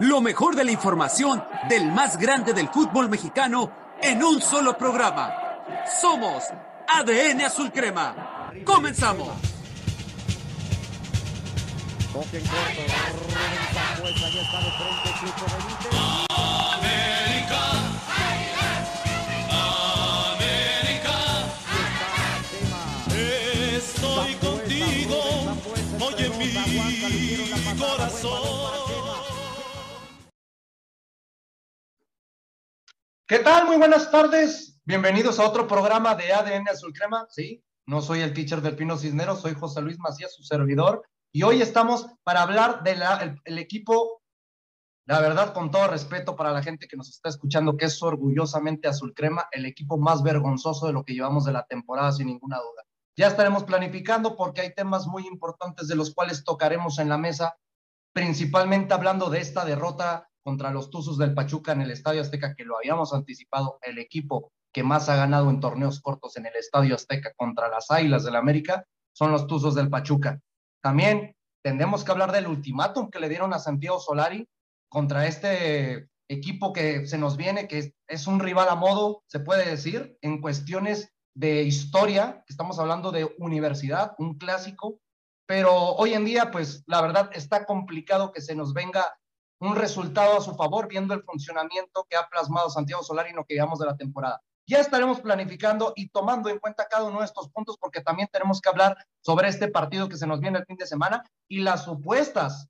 Lo mejor de la información del más grande del fútbol mexicano en un solo programa. Somos ADN Azul Crema. Comenzamos. Estoy contigo, oye mi corazón. ¿Qué tal? Muy buenas tardes. Bienvenidos a otro programa de ADN Azul Crema. Sí, no soy el teacher del Pino Cisneros, soy José Luis Macías, su servidor. Y hoy estamos para hablar del el equipo, la verdad, con todo respeto para la gente que nos está escuchando, que es orgullosamente Azul Crema, el equipo más vergonzoso de lo que llevamos de la temporada, sin ninguna duda. Ya estaremos planificando porque hay temas muy importantes de los cuales tocaremos en la mesa, principalmente hablando de esta derrota contra los Tuzos del Pachuca en el Estadio Azteca, que lo habíamos anticipado, el equipo que más ha ganado en torneos cortos en el Estadio Azteca contra las Águilas del la América, son los Tuzos del Pachuca. También tendremos que hablar del ultimátum que le dieron a Santiago Solari contra este equipo que se nos viene, que es, un rival a modo, se puede decir, en cuestiones de historia, estamos hablando de universidad, un clásico, pero hoy en día, pues la verdad está complicado que se nos venga un resultado a su favor, viendo el funcionamiento que ha plasmado Santiago Solari que llevamos de la temporada. Ya estaremos planificando y tomando en cuenta cada uno de estos puntos porque también tenemos que hablar sobre este partido que se nos viene el fin de semana y las supuestas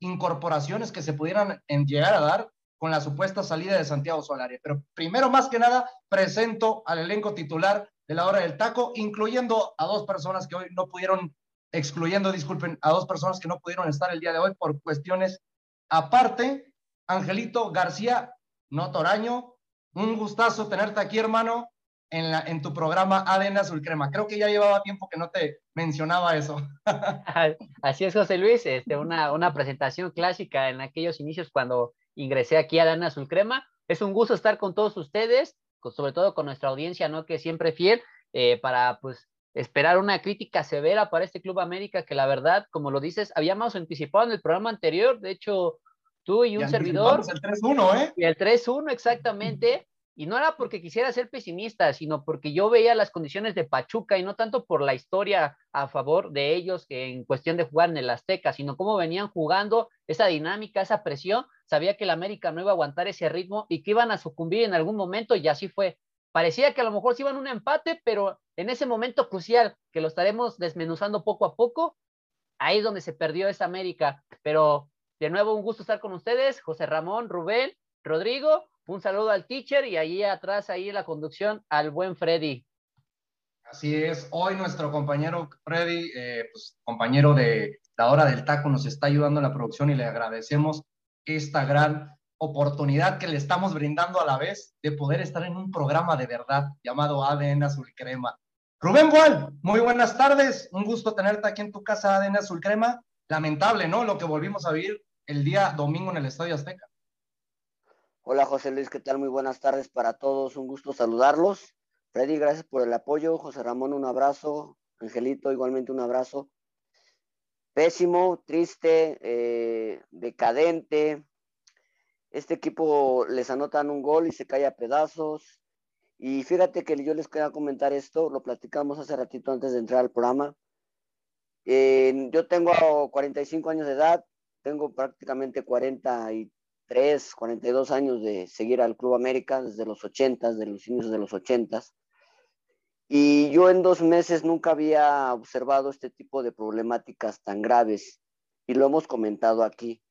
incorporaciones que se pudieran llegar a dar con la supuesta salida de Santiago Solari. Pero primero, más que nada, presento al elenco titular de la hora del taco, incluyendo a dos personas que hoy no pudieron, excluyendo, disculpen, a dos personas que no pudieron estar el día de hoy por cuestiones Aparte, Angelito García, no Toraño, un gustazo tenerte aquí, hermano, en tu programa ADN Azul Crema. Creo que ya llevaba tiempo que no te mencionaba eso. Así es, José Luis, este, una, una presentación clásica en aquellos inicios cuando ingresé aquí a ADN Azul Crema. Es un gusto estar con todos ustedes, sobre todo con nuestra audiencia, ¿no? Que siempre fiel, eh, para pues esperar una crítica severa para este Club América que la verdad, como lo dices, habíamos anticipado en el programa anterior, de hecho, tú y un servidor. El 3-1, ¿eh? Y el 3-1, exactamente. Y no era porque quisiera ser pesimista, sino porque yo veía las condiciones de Pachuca y no tanto por la historia a favor de ellos que en cuestión de jugar en el Azteca, sino cómo venían jugando esa dinámica, esa presión. Sabía que el América no iba a aguantar ese ritmo y que iban a sucumbir en algún momento y así fue. Parecía que a lo mejor se iban un empate, pero en ese momento crucial, que lo estaremos desmenuzando poco a poco, ahí es donde se perdió esa América. Pero de nuevo, un gusto estar con ustedes, José Ramón, Rubén, Rodrigo, un saludo al teacher y ahí atrás, ahí la conducción, al buen Freddy. Así es, hoy nuestro compañero Freddy, eh, pues, compañero de la hora del taco, nos está ayudando en la producción y le agradecemos esta gran oportunidad que le estamos brindando a la vez de poder estar en un programa de verdad llamado ADN Azul Crema. Rubén Boal, muy buenas tardes, un gusto tenerte aquí en tu casa ADN Azul Crema. Lamentable, ¿no? Lo que volvimos a vivir el día domingo en el Estadio Azteca. Hola José Luis, ¿qué tal? Muy buenas tardes para todos, un gusto saludarlos. Freddy, gracias por el apoyo. José Ramón, un abrazo. Angelito, igualmente un abrazo. Pésimo, triste, eh, decadente, este equipo les anotan un gol y se cae a pedazos. Y fíjate que yo les quería comentar esto, lo platicamos hace ratito antes de entrar al programa. yo tengo 45 años de edad, tengo prácticamente 43, 42 años de seguir al Club América desde los 80, de los inicios de los 80. Y yo en dos meses nunca había observado este tipo de problemáticas tan graves y lo hemos comentado aquí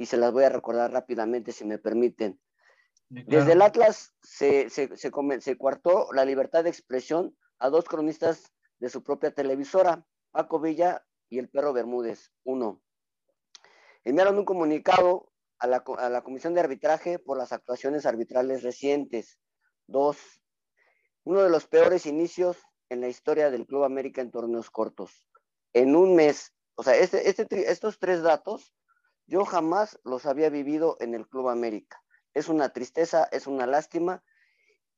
y se las voy a recordar rápidamente, si me permiten. Desde el Atlas se, se, se, se, cuartó la libertad de expresión a dos cronistas de su propia televisora, Paco Villa y el perro Bermúdez, uno. Enviaron un comunicado a la, a la Comisión de Arbitraje por las actuaciones arbitrales recientes. Dos, uno de los peores inicios en la historia del Club América en torneos cortos. En un mes, o sea, este, este, estos tres datos yo jamás los había vivido en el Club América. Es una tristeza, es una lástima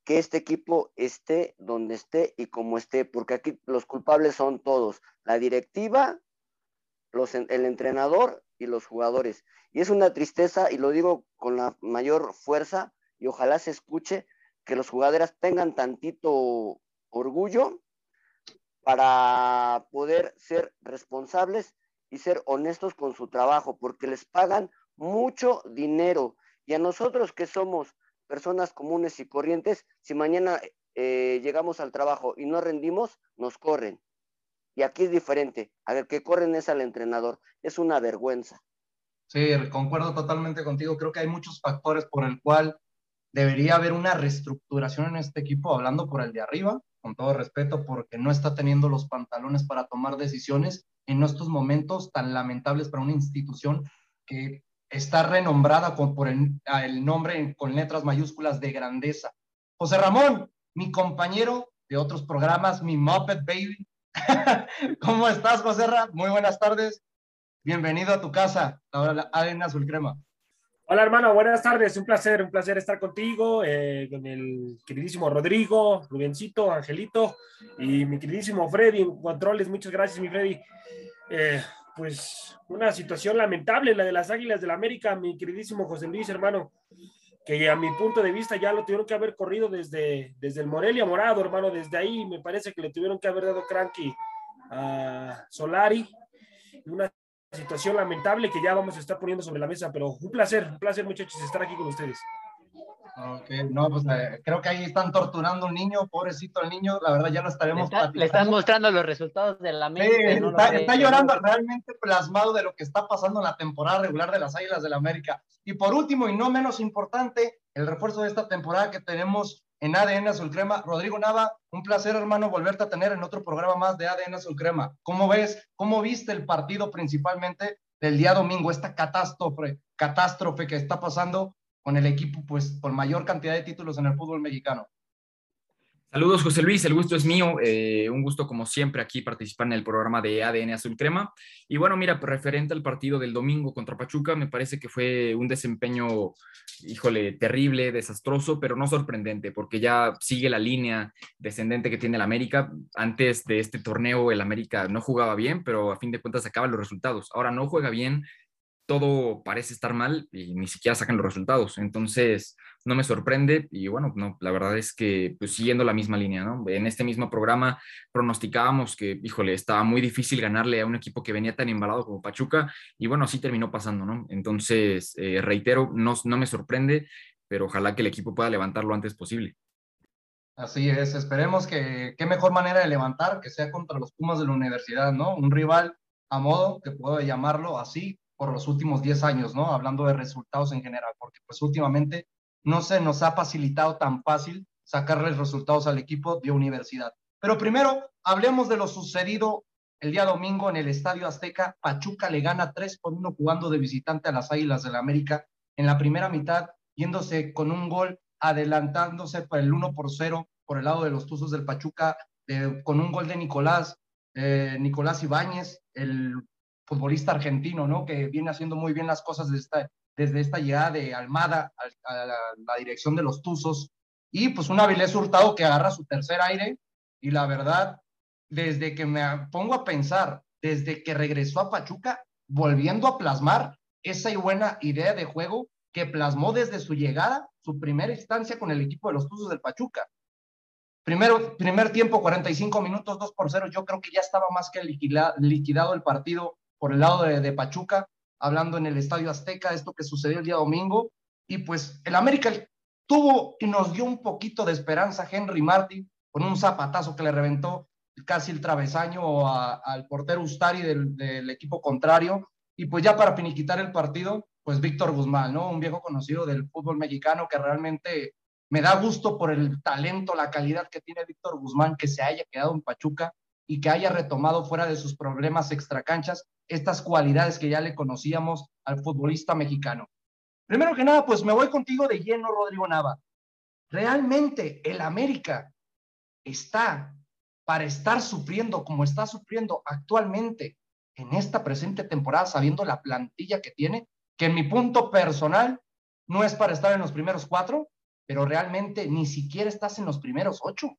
que este equipo esté donde esté y como esté, porque aquí los culpables son todos, la directiva, los, el entrenador y los jugadores. Y es una tristeza, y lo digo con la mayor fuerza, y ojalá se escuche, que los jugadores tengan tantito orgullo para poder ser responsables y ser honestos con su trabajo, porque les pagan mucho dinero. Y a nosotros que somos personas comunes y corrientes, si mañana eh, llegamos al trabajo y no rendimos, nos corren. Y aquí es diferente. A ver, que corren es al entrenador. Es una vergüenza. Sí, concuerdo totalmente contigo. Creo que hay muchos factores por el cual debería haber una reestructuración en este equipo, hablando por el de arriba, con todo respeto, porque no está teniendo los pantalones para tomar decisiones en estos momentos tan lamentables para una institución que está renombrada por el, nombre con letras mayúsculas de grandeza. José Ramón, mi compañero de otros programas, mi Muppet Baby. ¿Cómo estás, José Ramón? Muy buenas tardes. Bienvenido a tu casa, ahora Arena Azul Crema. Hola hermano, buenas tardes, un placer, un placer estar contigo, eh, con el queridísimo Rodrigo, Rubencito, Angelito y mi queridísimo Freddy en controles, muchas gracias mi Freddy. Eh, pues una situación lamentable la de las Águilas del la América, mi queridísimo José Luis hermano, que a mi punto de vista ya lo tuvieron que haber corrido desde, desde el Morelia Morado hermano, desde ahí me parece que le tuvieron que haber dado cranky a Solari, una situación lamentable que ya vamos a estar poniendo sobre la mesa, pero un placer, un placer muchachos estar aquí con ustedes. Ok, no, pues eh, creo que ahí están torturando a un niño, pobrecito el niño, la verdad ya no estaremos le, están mostrando los resultados de la mente. Sí, está, llorando realmente plasmado de lo que está pasando en la temporada regular de las Águilas del la América. Y por último, y no menos importante, el refuerzo de esta temporada que tenemos en ADN Azul Crema. Rodrigo Nava, un placer, hermano, volverte a tener en otro programa más de ADN Azul Crema. ¿Cómo ves, cómo viste el partido principalmente del día domingo, esta catástrofe, catástrofe que está pasando con el equipo, pues, con mayor cantidad de títulos en el fútbol mexicano? Saludos, José Luis, el gusto es mío. Eh, un gusto, como siempre, aquí participar en el programa de ADN Azul Crema. Y bueno, mira, referente al partido del domingo contra Pachuca, me parece que fue un desempeño, híjole, terrible, desastroso, pero no sorprendente, porque ya sigue la línea descendente que tiene el América. Antes de este torneo, el América no jugaba bien, pero a fin de cuentas acaban los resultados. Ahora no juega bien, todo parece estar mal y ni siquiera sacan los resultados. Entonces, no me sorprende y bueno, no, la verdad es que pues siguiendo la misma línea, ¿no? En este mismo programa pronosticábamos que, híjole, estaba muy difícil ganarle a un equipo que venía tan embalado como Pachuca y bueno, así terminó pasando, ¿no? Entonces, eh, reitero, no, no me sorprende, pero ojalá que el equipo pueda levantar lo antes posible. Así es, esperemos que qué mejor manera de levantar que sea contra los Pumas de la universidad, ¿no? Un rival a modo, que puedo llamarlo así, por los últimos 10 años, ¿no? Hablando de resultados en general, porque pues últimamente no se nos ha facilitado tan fácil sacarles resultados al equipo de universidad. Pero primero, hablemos de lo sucedido el día domingo en el Estadio Azteca. Pachuca le gana 3 por 1 jugando de visitante a las Águilas del la América en la primera mitad, yéndose con un gol, adelantándose por el 1 por 0 por el lado de los Tuzos del Pachuca, con un gol de Nicolás, eh, Nicolás Ibáñez, el futbolista argentino, ¿no? Que viene haciendo muy bien las cosas desde esta, desde esta llegada de Almada a, la, dirección de los Tuzos. Y pues un Avilés Hurtado que agarra su tercer aire. Y la verdad, desde que me pongo a pensar, desde que regresó a Pachuca, volviendo a plasmar esa buena idea de juego que plasmó desde su llegada, su primera instancia con el equipo de los Tuzos del Pachuca. Primero, primer tiempo, 45 minutos, 2 por 0. Yo creo que ya estaba más que liquidado el partido por el lado de, Pachuca, hablando en el Estadio Azteca, esto que sucedió el día domingo. Y pues el América tuvo y nos dio un poquito de esperanza Henry Martin con un zapatazo que le reventó casi el travesaño al portero Ustari del, del, equipo contrario. Y pues ya para finiquitar el partido, pues Víctor Guzmán, ¿no? Un viejo conocido del fútbol mexicano que realmente me da gusto por el talento, la calidad que tiene Víctor Guzmán, que se haya quedado en Pachuca y que haya retomado fuera de sus problemas extracanchas estas cualidades que ya le conocíamos al futbolista mexicano. Primero que nada, pues me voy contigo de lleno, Rodrigo Nava. Realmente el América está para estar sufriendo como está sufriendo actualmente en esta presente temporada, sabiendo la plantilla que tiene, que en mi punto personal no es para estar en los primeros cuatro, pero realmente ni siquiera estás en los primeros ocho.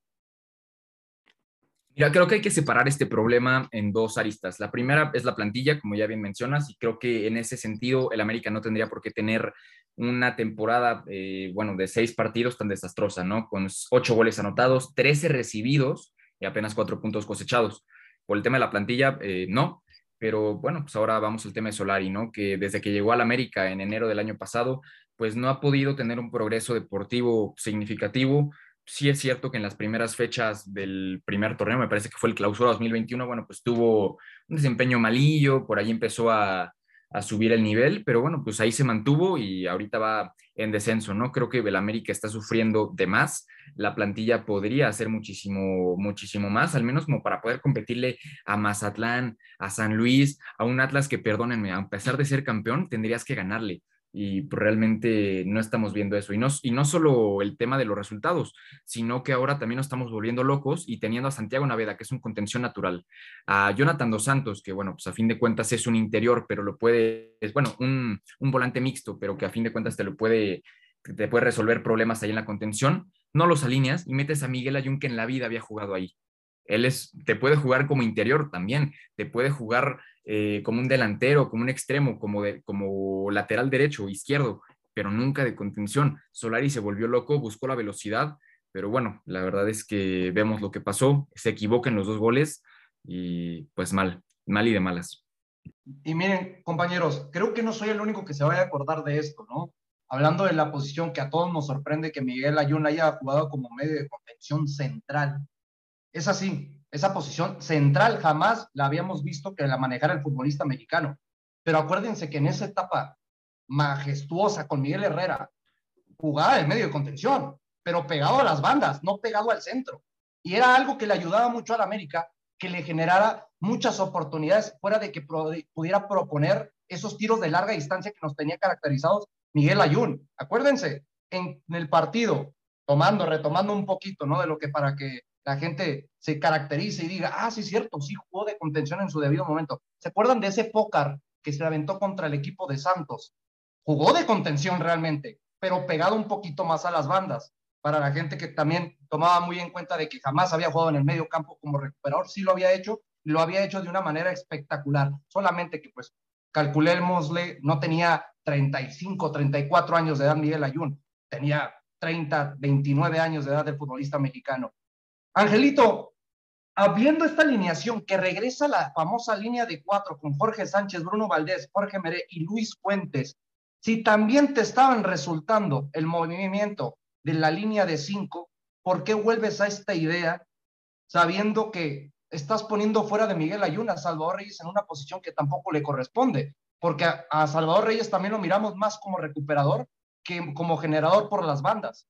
Mira, creo que hay que separar este problema en dos aristas. La primera es la plantilla, como ya bien mencionas, y creo que en ese sentido el América no tendría por qué tener una temporada, eh, bueno, de seis partidos tan desastrosa, ¿no? Con ocho goles anotados, trece recibidos y apenas cuatro puntos cosechados. Por el tema de la plantilla, eh, no, pero bueno, pues ahora vamos al tema de Solari, ¿no? Que desde que llegó al América en enero del año pasado, pues no ha podido tener un progreso deportivo significativo sí es cierto que en las primeras fechas del primer torneo, me parece que fue el clausura 2021, bueno, pues tuvo un desempeño malillo, por ahí empezó a, subir el nivel, pero bueno, pues ahí se mantuvo y ahorita va en descenso, ¿no? Creo que el América está sufriendo de más, la plantilla podría hacer muchísimo, muchísimo más, al menos como para poder competirle a Mazatlán, a San Luis, a un Atlas que, perdónenme, a pesar de ser campeón, tendrías que ganarle y realmente no estamos viendo eso. Y no, y no solo el tema de los resultados, sino que ahora también nos estamos volviendo locos y teniendo a Santiago Naveda, que es un contención natural, a Jonathan Dos Santos, que bueno, pues a fin de cuentas es un interior, pero lo puede, es bueno, un, un volante mixto, pero que a fin de cuentas te lo puede, te puede resolver problemas ahí en la contención, no los alineas y metes a Miguel Ayun, que en la vida había jugado ahí. Él te puede jugar como interior también, te puede jugar eh, como un delantero, como un extremo, como lateral derecho o izquierdo, pero nunca de contención. Solari se volvió loco, buscó la velocidad, pero bueno, la verdad es que vemos lo que pasó, se equivoca en los dos goles y pues mal, mal y de malas. Y miren, compañeros, creo que no soy el único que se vaya a acordar de esto, ¿no? Hablando de la posición que a todos nos sorprende que Miguel Ayun haya jugado como medio de contención central. Es así, esa posición central jamás la habíamos visto que la manejara el futbolista mexicano. Pero acuérdense que en esa etapa majestuosa con Miguel Herrera, jugaba en medio de contención, pero pegado a las bandas, no pegado al centro. Y era algo que le ayudaba mucho a la América, que le generara muchas oportunidades fuera de que pudiera proponer esos tiros de larga distancia que nos tenía caracterizados Miguel Ayun. Acuérdense, en el partido, tomando, retomando un poquito, ¿no? De lo que para que la gente se caracterice y diga, ah, sí cierto, sí jugó de contención en su debido momento. ¿Se acuerdan de ese pócar que se aventó contra el equipo de Santos? Jugó de contención realmente, pero pegado un poquito más a las bandas. Para la gente que también tomaba muy en cuenta de que jamás había jugado en el medio campo como recuperador, sí lo había hecho lo había hecho de una manera espectacular. Solamente que, pues, calculémosle, no tenía 35, 34 años de edad Miguel Ayun, tenía 30, 29 años de edad del futbolista mexicano. Angelito, habiendo esta alineación que regresa la famosa línea de cuatro con Jorge Sánchez, Bruno Valdés, Jorge Meré y Luis Fuentes, si también te estaban resultando el movimiento de la línea de cinco, ¿por qué vuelves a esta idea sabiendo que estás poniendo fuera de Miguel Ayuna a Salvador Reyes en una posición que tampoco le corresponde? Porque a, Salvador Reyes también lo miramos más como recuperador que como generador por las bandas.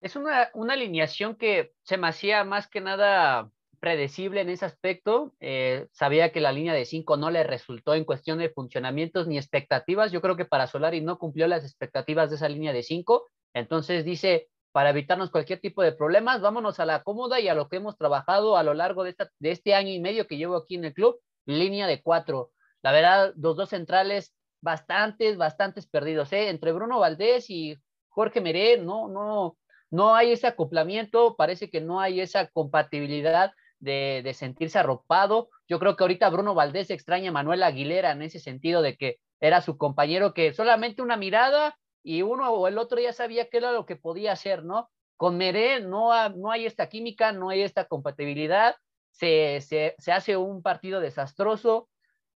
Es una, alineación que se me hacía más que nada predecible en ese aspecto. Eh, sabía que la línea de 5 no le resultó en cuestión de funcionamientos ni expectativas. Yo creo que para Solari no cumplió las expectativas de esa línea de 5. Entonces dice, para evitarnos cualquier tipo de problemas, vámonos a la cómoda y a lo que hemos trabajado a lo largo de, de este año y medio que llevo aquí en el club, línea de 4. La verdad, los dos centrales bastantes, bastantes perdidos, ¿eh? Entre Bruno Valdés y Jorge Meré, no, no, no hay ese acoplamiento, parece que no hay esa compatibilidad de, sentirse arropado. Yo creo que ahorita Bruno Valdés extraña a Manuel Aguilera en ese sentido de que era su compañero que solamente una mirada y uno o el otro ya sabía qué era lo que podía hacer, ¿no? Con Meré no, no hay esta química, no hay esta compatibilidad, se, se, se hace un partido desastroso,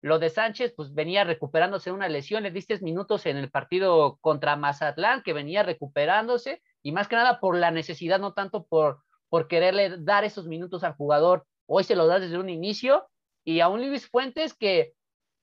lo de Sánchez, pues venía recuperándose de una lesión, le diste minutos en el partido contra Mazatlán, que venía recuperándose, y más que nada por la necesidad, no tanto por, por quererle dar esos minutos al jugador. Hoy se lo das desde un inicio, y a un Luis Fuentes que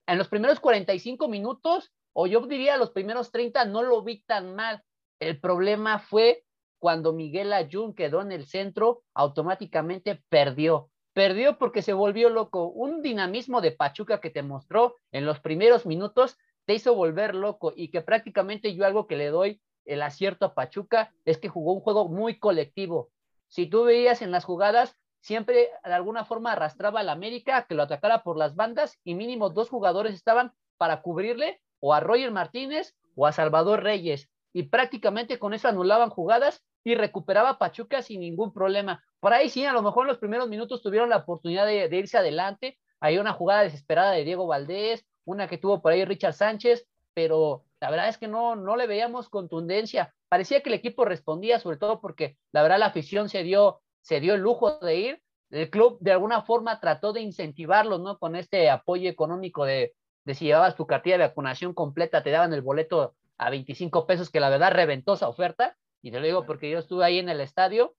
en los primeros 45 minutos, o yo diría los primeros 30, no lo vi tan mal. El problema fue cuando Miguel Ayun quedó en el centro, automáticamente perdió perdió porque se volvió loco. Un dinamismo de Pachuca que te mostró en los primeros minutos te hizo volver loco y que prácticamente yo algo que le doy el acierto a Pachuca es que jugó un juego muy colectivo. Si tú veías en las jugadas, siempre de alguna forma arrastraba al América que lo atacara por las bandas y mínimo dos jugadores estaban para cubrirle o a Roger Martínez o a Salvador Reyes y prácticamente con eso anulaban jugadas y recuperaba Pachuca sin ningún problema. Por ahí sí, a lo mejor en los primeros minutos tuvieron la oportunidad de, de irse adelante. Hay una jugada desesperada de Diego Valdés, una que tuvo por ahí Richard Sánchez, pero la verdad es que no, no le veíamos contundencia. Parecía que el equipo respondía, sobre todo porque la verdad la afición se dio, se dio el lujo de ir. El club de alguna forma trató de incentivarlos, ¿no? Con este apoyo económico de, de si llevabas tu cartilla de vacunación completa, te daban el boleto a 25 pesos, que la verdad reventó esa oferta. Y te lo digo porque yo estuve ahí en el estadio.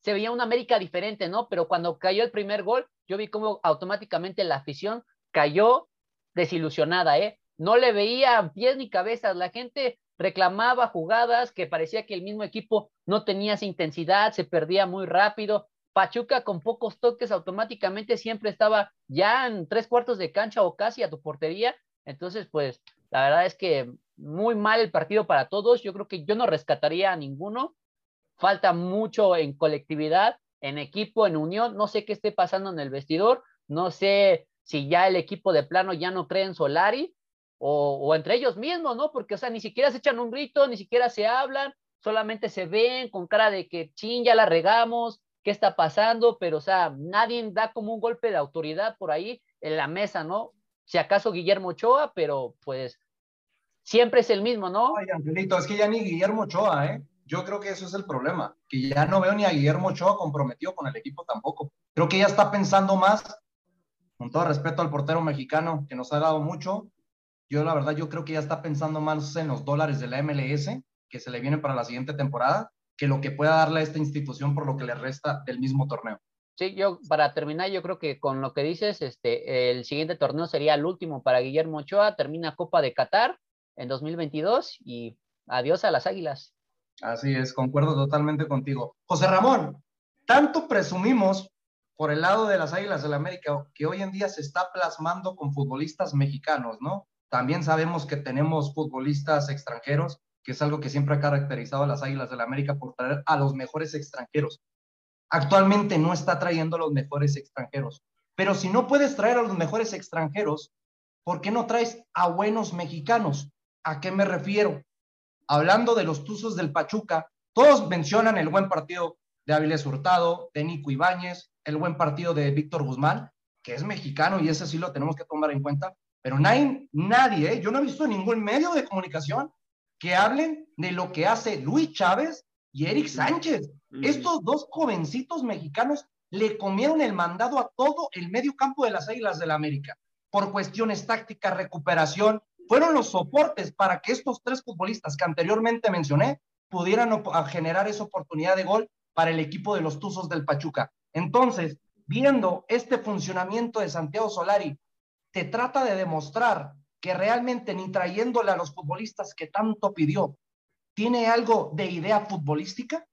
Se veía una América diferente, ¿no? Pero cuando cayó el primer gol, yo vi cómo automáticamente la afición cayó desilusionada, ¿eh? No le veía pies ni cabezas. La gente reclamaba jugadas que parecía que el mismo equipo no tenía esa intensidad, se perdía muy rápido. Pachuca con pocos toques automáticamente siempre estaba ya en tres cuartos de cancha o casi a tu portería. Entonces, pues la verdad es que muy mal el partido para todos. Yo creo que yo no rescataría a ninguno. Falta mucho en colectividad, en equipo, en unión. No sé qué esté pasando en el vestidor. No sé si ya el equipo de plano ya no cree en Solari o, entre ellos mismos, ¿no? Porque, o sea, ni siquiera se echan un grito, ni siquiera se hablan, solamente se ven con cara de que ching, ya la regamos, qué está pasando, pero, o sea, nadie da como un golpe de autoridad por ahí en la mesa, ¿no? Si acaso Guillermo Ochoa, pero pues siempre es el mismo, ¿no? Ay, Angelito, es que ya ni Guillermo Ochoa, ¿eh? Yo creo que eso es el problema, que ya no veo ni a Guillermo Ochoa comprometido con el equipo tampoco. Creo que ya está pensando más, con todo respeto al portero mexicano que nos ha dado mucho, yo la verdad yo creo que ya está pensando más en los dólares de la MLS que se le vienen para la siguiente temporada que lo que pueda darle a esta institución por lo que le resta del mismo torneo. Sí, yo para terminar, yo creo que con lo que dices, este, el siguiente torneo sería el último para Guillermo Ochoa, termina Copa de Qatar en 2022 y adiós a las Águilas. Así es, concuerdo totalmente contigo. José Ramón, tanto presumimos por el lado de las Águilas del la América que hoy en día se está plasmando con futbolistas mexicanos, ¿no? También sabemos que tenemos futbolistas extranjeros, que es algo que siempre ha caracterizado a las Águilas del la América por traer a los mejores extranjeros. Actualmente no está trayendo a los mejores extranjeros, pero si no puedes traer a los mejores extranjeros, ¿por qué no traes a buenos mexicanos? ¿A qué me refiero? Hablando de los Tuzos del Pachuca, todos mencionan el buen partido de Avilés Hurtado, de Nico Ibáñez, el buen partido de Víctor Guzmán, que es mexicano y ese sí lo tenemos que tomar en cuenta, pero nadie, nadie ¿eh? yo no he visto ningún medio de comunicación que hablen de lo que hace Luis Chávez y Eric Sánchez. Estos dos jovencitos mexicanos le comieron el mandado a todo el medio campo de las Águilas del la América por cuestiones tácticas, recuperación, fueron los soportes para que estos tres futbolistas que anteriormente mencioné pudieran generar esa oportunidad de gol para el equipo de los Tuzos del Pachuca. Entonces, viendo este funcionamiento de Santiago Solari, te trata de demostrar que realmente ni trayéndole a los futbolistas que tanto pidió, tiene algo de idea futbolística?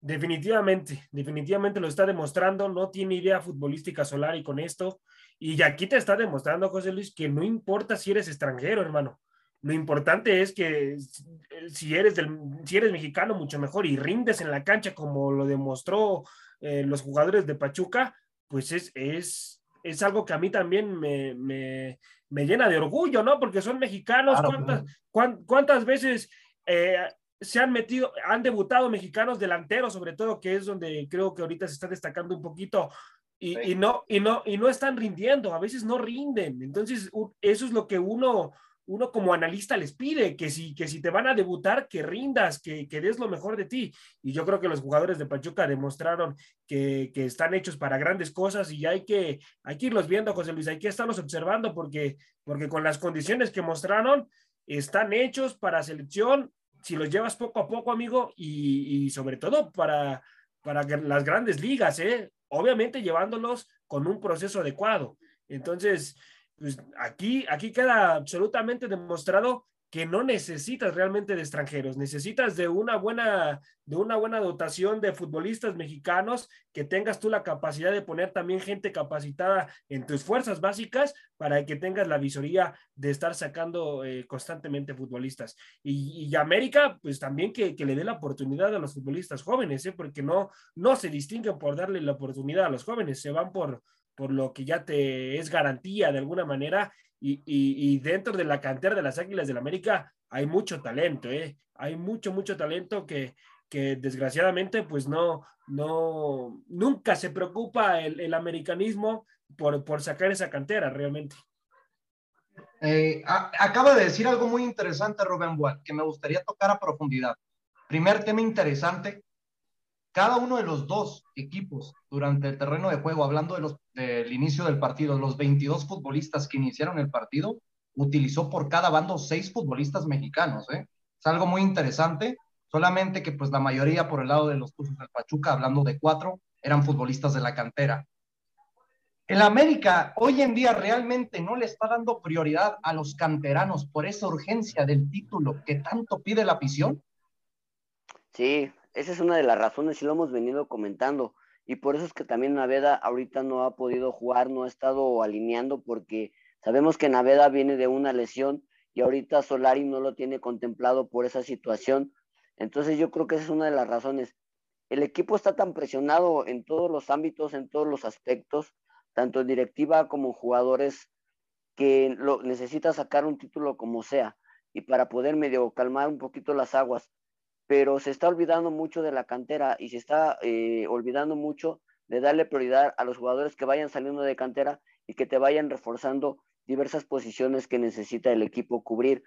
Definitivamente, definitivamente lo está demostrando, no tiene idea futbolística Solari con esto. Y aquí te está demostrando, José Luis, que no importa si eres extranjero, hermano. Lo importante es que si eres, si eres mexicano, mucho mejor y rindes en la cancha como lo demostró eh, los jugadores de Pachuca, pues es, es, es algo que a mí también me, me, me llena de orgullo, ¿no? Porque son mexicanos. Claro, ¿Cuántas, cuántas veces eh, se han metido, han debutado mexicanos delanteros, sobre todo, que es donde creo que ahorita se está destacando un poquito y, Sí. y no, y, no, y no están rindiendo, a veces no rinden. Entonces, eso es lo que uno, uno como analista les pide, que si, que si te van a debutar, que rindas, que, que des lo mejor de ti. Y yo creo que los jugadores de Pachuca demostraron que, que están hechos para grandes cosas y hay que, hay que irlos viendo, José Luis, hay que estarlos observando porque, porque con las condiciones que mostraron, están hechos para selección, si los llevas poco a poco, amigo, y, y sobre todo para, para las grandes ligas, ¿eh? obviamente llevándolos con un proceso adecuado. Entonces, pues aquí, aquí queda absolutamente demostrado que no necesitas realmente de extranjeros, necesitas de una buena, de una buena dotación de futbolistas mexicanos, que tengas tú la capacidad de poner también gente capacitada en tus fuerzas básicas para que tengas la visoría de estar sacando eh, constantemente futbolistas. Y, América, pues también que, que, le dé la oportunidad a los futbolistas jóvenes, ¿eh? porque no, no se distinguen por darle la oportunidad a los jóvenes, se van por, por lo que ya te es garantía de alguna manera. Y, y, dentro de la cantera de las Águilas del la América hay mucho talento, ¿eh? hay mucho, mucho talento que, que desgraciadamente pues no, no, nunca se preocupa el, el americanismo por, por, sacar esa cantera realmente. Eh, acaba de decir algo muy interesante Rubén Watt, que me gustaría tocar a profundidad. Primer tema interesante, cada uno de los dos equipos durante el terreno de juego, hablando de los, del inicio del partido, los 22 futbolistas que iniciaron el partido, utilizó por cada bando seis futbolistas mexicanos. ¿eh? Es algo muy interesante, solamente que pues la mayoría por el lado de los Tuzos del Pachuca, hablando de cuatro, eran futbolistas de la cantera. El América hoy en día realmente no le está dando prioridad a los canteranos por esa urgencia del título que tanto pide la afición. Sí, esa es una de las razones y lo hemos venido comentando. Y por eso es que también Naveda ahorita no ha podido jugar, no ha estado alineando porque sabemos que Naveda viene de una lesión y ahorita Solari no lo tiene contemplado por esa situación. Entonces yo creo que esa es una de las razones. El equipo está tan presionado en todos los ámbitos, en todos los aspectos, tanto en directiva como jugadores, que lo, necesita sacar un título como sea y para poder medio calmar un poquito las aguas pero se está olvidando mucho de la cantera y se está eh, olvidando mucho de darle prioridad a los jugadores que vayan saliendo de cantera y que te vayan reforzando diversas posiciones que necesita el equipo cubrir.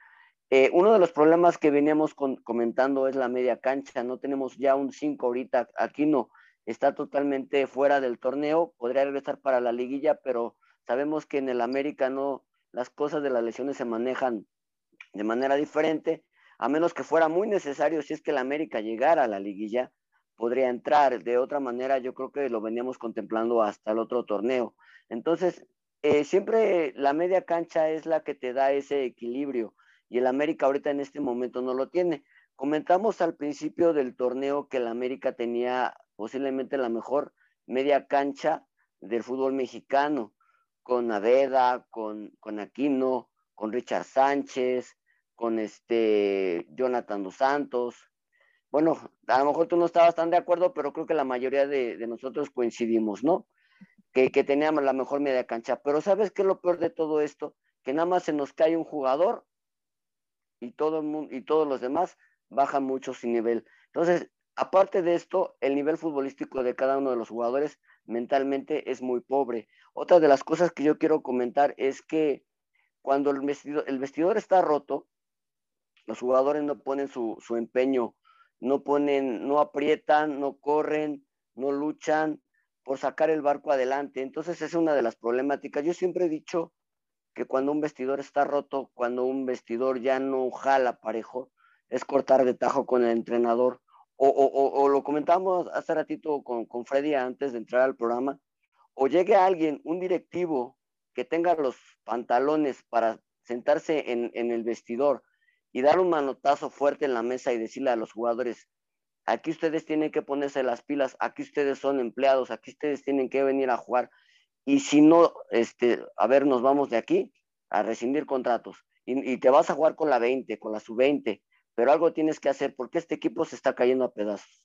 Eh, uno de los problemas que veníamos comentando es la media cancha. No tenemos ya un 5 ahorita. Aquí no. Está totalmente fuera del torneo. Podría regresar para la liguilla, pero sabemos que en el América no, las cosas de las lesiones se manejan de manera diferente a menos que fuera muy necesario, si es que la América llegara a la liguilla, podría entrar. De otra manera, yo creo que lo veníamos contemplando hasta el otro torneo. Entonces, eh, siempre la media cancha es la que te da ese equilibrio y el América ahorita en este momento no lo tiene. Comentamos al principio del torneo que el América tenía posiblemente la mejor media cancha del fútbol mexicano, con Naveda, con, con Aquino, con Richard Sánchez, con este Jonathan dos Santos. Bueno, a lo mejor tú no estabas tan de acuerdo, pero creo que la mayoría de, nosotros coincidimos, ¿no? Que, teníamos la mejor media cancha. Pero ¿sabes qué es lo peor de todo esto? Que nada más se nos cae un jugador y, todo el mundo, y todos los demás bajan mucho su nivel. Entonces, aparte de esto, el nivel futbolístico de cada uno de los jugadores mentalmente es muy pobre. Otra de las cosas que yo quiero comentar es que cuando el el vestidor está roto, los jugadores no ponen su, empeño, no ponen, no aprietan, no corren, no luchan por sacar el barco adelante. Entonces es una de las problemáticas. Yo siempre he dicho que cuando un vestidor está roto, cuando un vestidor ya no jala parejo, es cortar de tajo con el entrenador. O, lo comentamos hace ratito con, con, Freddy antes de entrar al programa, o llegue alguien, un directivo, que tenga los pantalones para sentarse en, en el vestidor y dar un manotazo fuerte en la mesa y decirle a los jugadores, aquí ustedes tienen que ponerse las pilas, aquí ustedes son empleados, aquí ustedes tienen que venir a jugar. Y si no, este, a ver, nos vamos de aquí a rescindir contratos. Y, te vas a jugar con la 20, con la sub-20, pero algo tienes que hacer porque este equipo se está cayendo a pedazos.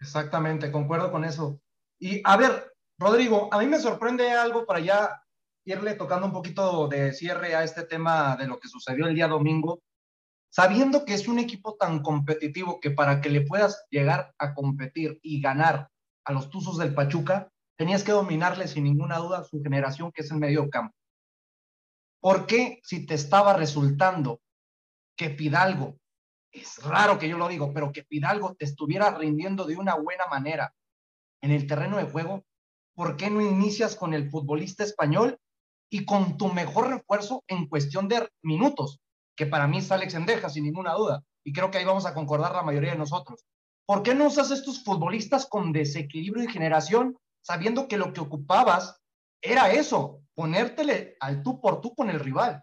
Exactamente, concuerdo con eso. Y a ver, Rodrigo, a mí me sorprende algo para ya irle tocando un poquito de cierre a este tema de lo que sucedió el día domingo sabiendo que es un equipo tan competitivo que para que le puedas llegar a competir y ganar a los Tuzos del Pachuca, tenías que dominarle sin ninguna duda su generación, que es el medio campo. ¿Por qué si te estaba resultando que Pidalgo, es raro que yo lo digo, pero que Pidalgo te estuviera rindiendo de una buena manera en el terreno de juego, ¿por qué no inicias con el futbolista español y con tu mejor refuerzo en cuestión de minutos? Que para mí es Alex Endeja, sin ninguna duda, y creo que ahí vamos a concordar la mayoría de nosotros. ¿Por qué no usas estos futbolistas con desequilibrio de generación, sabiendo que lo que ocupabas era eso, ponértele al tú por tú con el rival?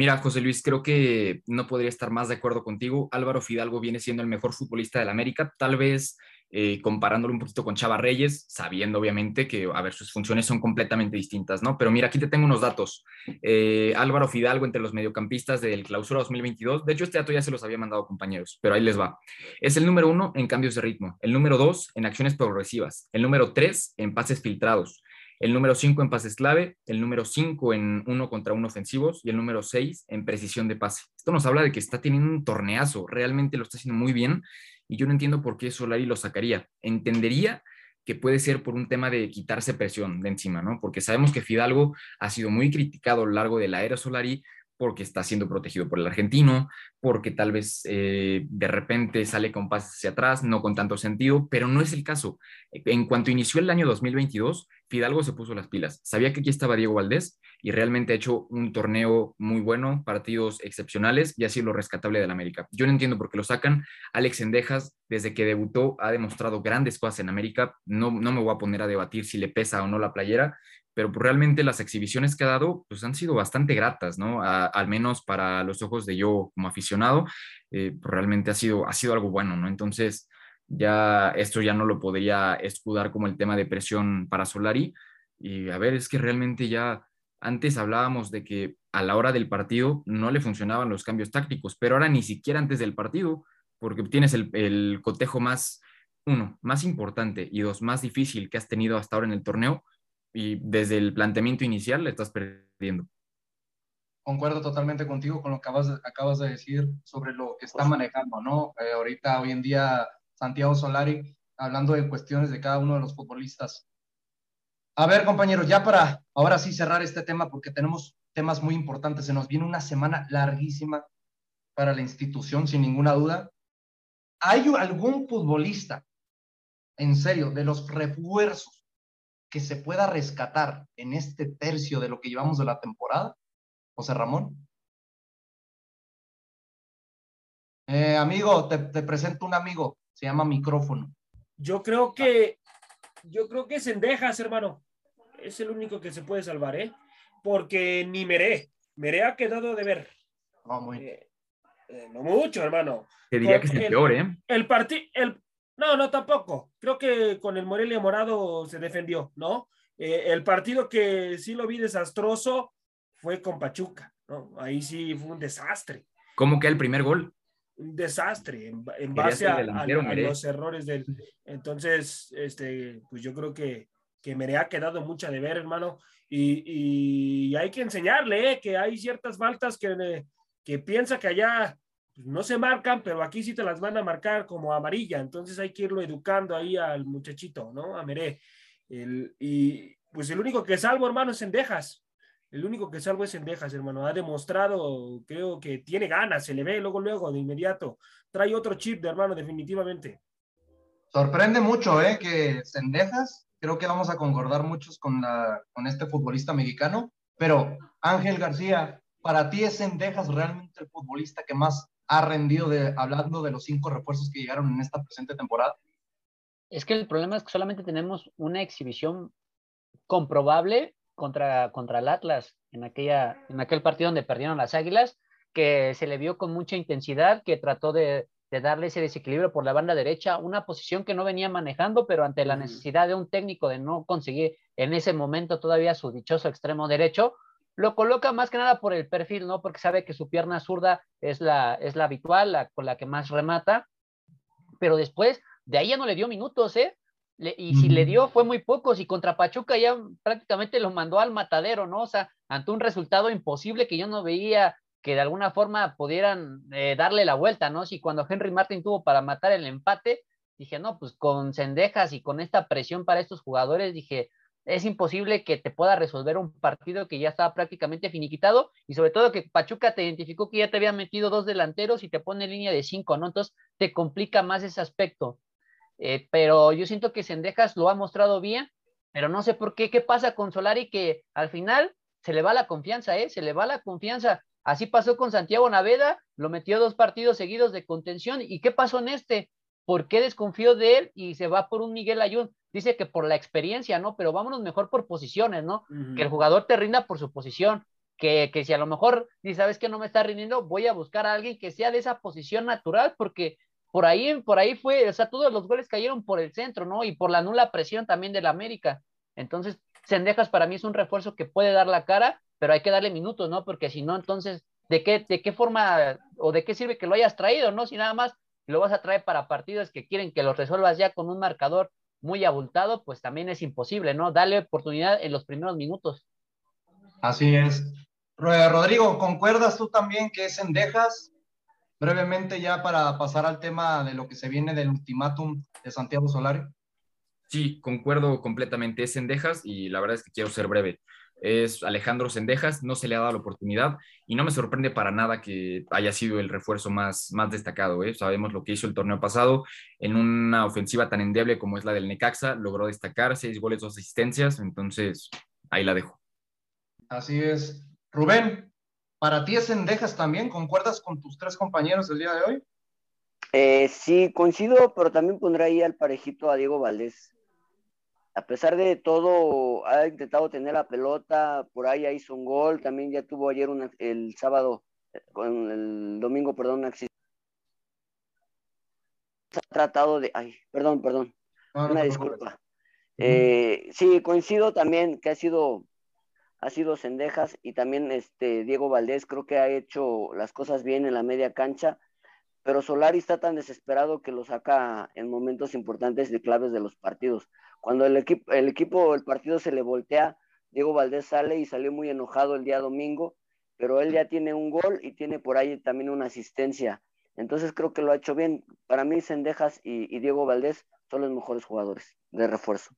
Mira, José Luis, creo que no podría estar más de acuerdo contigo. Álvaro Fidalgo viene siendo el mejor futbolista de la América. Tal vez eh, comparándolo un poquito con Chava Reyes, sabiendo obviamente que, a ver, sus funciones son completamente distintas, ¿no? Pero mira, aquí te tengo unos datos. Eh, Álvaro Fidalgo entre los mediocampistas del Clausura 2022, de hecho este dato ya se los había mandado compañeros, pero ahí les va. Es el número uno en cambios de ritmo, el número dos en acciones progresivas, el número tres en pases filtrados, el número 5 en pases clave, el número 5 en uno contra uno ofensivos y el número 6 en precisión de pase. Esto nos habla de que está teniendo un torneazo, realmente lo está haciendo muy bien y yo no entiendo por qué Solari lo sacaría. Entendería que puede ser por un tema de quitarse presión de encima, ¿no? Porque sabemos que Fidalgo ha sido muy criticado a lo largo de la era Solari porque está siendo protegido por el argentino, porque tal vez eh, de repente sale con pases hacia atrás, no con tanto sentido, pero no es el caso. En cuanto inició el año 2022, Fidalgo se puso las pilas. Sabía que aquí estaba Diego Valdés y realmente ha hecho un torneo muy bueno, partidos excepcionales y sido lo rescatable del América. Yo no entiendo por qué lo sacan. Alex Endejas, desde que debutó, ha demostrado grandes cosas en América. No, no me voy a poner a debatir si le pesa o no la playera, pero pues, realmente las exhibiciones que ha dado pues han sido bastante gratas, ¿no? al menos para los ojos de yo como aficionado, eh, pues, realmente ha sido, ha sido algo bueno, ¿no? Entonces, ya esto ya no lo podría escudar como el tema de presión para Solari. Y a ver, es que realmente ya antes hablábamos de que a la hora del partido no le funcionaban los cambios tácticos, pero ahora ni siquiera antes del partido, porque tienes el, el cotejo más, uno, más importante y dos, más difícil que has tenido hasta ahora en el torneo, y desde el planteamiento inicial le estás perdiendo. Concuerdo totalmente contigo con lo que acabas de, acabas de decir sobre lo que está manejando, ¿no? Eh, ahorita, hoy en día, Santiago Solari, hablando de cuestiones de cada uno de los futbolistas. A ver, compañeros, ya para ahora sí cerrar este tema, porque tenemos temas muy importantes. Se nos viene una semana larguísima para la institución, sin ninguna duda. ¿Hay algún futbolista, en serio, de los refuerzos que se pueda rescatar en este tercio de lo que llevamos de la temporada? José Ramón. Eh, amigo, te, presento un amigo, se llama micrófono. Yo creo que, yo creo que Sendejas, hermano, es el único que se puede salvar, ¿eh? Porque ni Meré, Meré ha quedado de ver. No, muy. Eh, eh, no mucho, hermano. Te diría que es el peor, ¿eh? El, partido, el, no, no, tampoco. Creo que con el Morelia Morado se defendió, ¿no? Eh, el partido que sí lo vi desastroso fue con Pachuca, ¿no? Ahí sí fue un desastre. ¿Cómo que el primer gol? Un desastre en, base a, los errores del. Entonces, este, pues yo creo que, que me ha quedado mucha de ver, hermano. Y, hay que enseñarle ¿eh? que hay ciertas faltas que, que piensa que allá pues, no se marcan, pero aquí sí te las van a marcar como amarilla, entonces hay que irlo educando ahí al muchachito, ¿no? A Meré. y pues el único que salvo, hermano, es Endejas. El único que salvo es Endejas, hermano. Ha demostrado, creo que tiene ganas, se le ve luego, luego, de inmediato. Trae otro chip de hermano, definitivamente. Sorprende mucho, ¿eh? Que Sendejas, creo que vamos a concordar muchos con, la, con este futbolista mexicano, pero Ángel García, para ti es Sendejas realmente el futbolista que más ha rendido de, hablando de los cinco refuerzos que llegaron en esta presente temporada? Es que el problema es que solamente tenemos una exhibición comprobable contra, contra el Atlas en, aquella, en aquel partido donde perdieron las Águilas, que se le vio con mucha intensidad, que trató de, de darle ese desequilibrio por la banda derecha, una posición que no venía manejando, pero ante la necesidad de un técnico de no conseguir en ese momento todavía su dichoso extremo derecho, lo coloca más que nada por el perfil, ¿no? Porque sabe que su pierna zurda es la, es la habitual, la con la que más remata, pero después de ahí ya no le dio minutos, ¿eh? y si le dio fue muy pocos y contra Pachuca ya prácticamente lo mandó al matadero, ¿no? O sea, ante un resultado imposible que yo no veía que de alguna forma pudieran eh, darle la vuelta, ¿no? Si cuando Henry Martin tuvo para matar el empate, dije, no, pues con cendejas y con esta presión para estos jugadores, dije, es imposible que te pueda resolver un partido que ya estaba prácticamente finiquitado y sobre todo que Pachuca te identificó que ya te había metido dos delanteros y te pone línea de cinco, ¿no? Entonces te complica más ese aspecto. Eh, pero yo siento que Sendejas lo ha mostrado bien, pero no sé por qué, qué pasa con Solari que al final se le va la confianza, ¿eh? Se le va la confianza. Así pasó con Santiago Naveda, lo metió dos partidos seguidos de contención. ¿Y qué pasó en este? ¿Por qué desconfió de él y se va por un Miguel Ayun? Dice que por la experiencia, ¿no? Pero vámonos mejor por posiciones, ¿no? Que el jugador te rinda por su posición. Que, que si a lo mejor ni sabes que no me está rindiendo, voy a buscar a alguien que sea de esa posición natural, porque por ahí, por ahí fue, o sea, todos los goles cayeron por el centro, ¿no? Y por la nula presión también del América. Entonces, Sendejas para mí es un refuerzo que puede dar la cara, pero hay que darle minutos, ¿no? Porque si no, entonces, ¿de qué, de qué forma o de qué sirve que lo hayas traído, ¿no? Si nada más lo vas a traer para partidos que quieren que los resuelvas ya con un marcador muy abultado, pues también es imposible, ¿no? Dale oportunidad en los primeros minutos. Así es. Rodrigo, ¿concuerdas tú también que es Endejas? Brevemente ya para pasar al tema de lo que se viene del ultimátum de Santiago Solari. Sí, concuerdo completamente. Es Sendejas y la verdad es que quiero ser breve. Es Alejandro Sendejas, no se le ha dado la oportunidad y no me sorprende para nada que haya sido el refuerzo más, más destacado. ¿eh? Sabemos lo que hizo el torneo pasado en una ofensiva tan endeble como es la del Necaxa, logró destacar seis goles, dos asistencias, entonces ahí la dejo. Así es. Rubén, ¿para ti es Sendejas también? ¿Concuerdas con tus tres compañeros el día de hoy? Eh, sí, coincido, pero también pondré ahí al parejito a Diego Valdés a pesar de todo, ha intentado tener la pelota, por ahí hizo un gol, también ya tuvo ayer el sábado, con el domingo, perdón, un Ha tratado de, ay, perdón, perdón, una disculpa. Eh, sí, coincido también que ha sido, ha sido Cendejas y también este Diego Valdés creo que ha hecho las cosas bien en la media cancha, pero Solari está tan desesperado que lo saca en momentos importantes y claves de los partidos. Cuando el equipo, el equipo, el partido se le voltea, Diego Valdés sale y salió muy enojado el día domingo, pero él ya tiene un gol y tiene por ahí también una asistencia. Entonces creo que lo ha hecho bien. Para mí, Sendejas y, Diego Valdés son los mejores jugadores de refuerzo.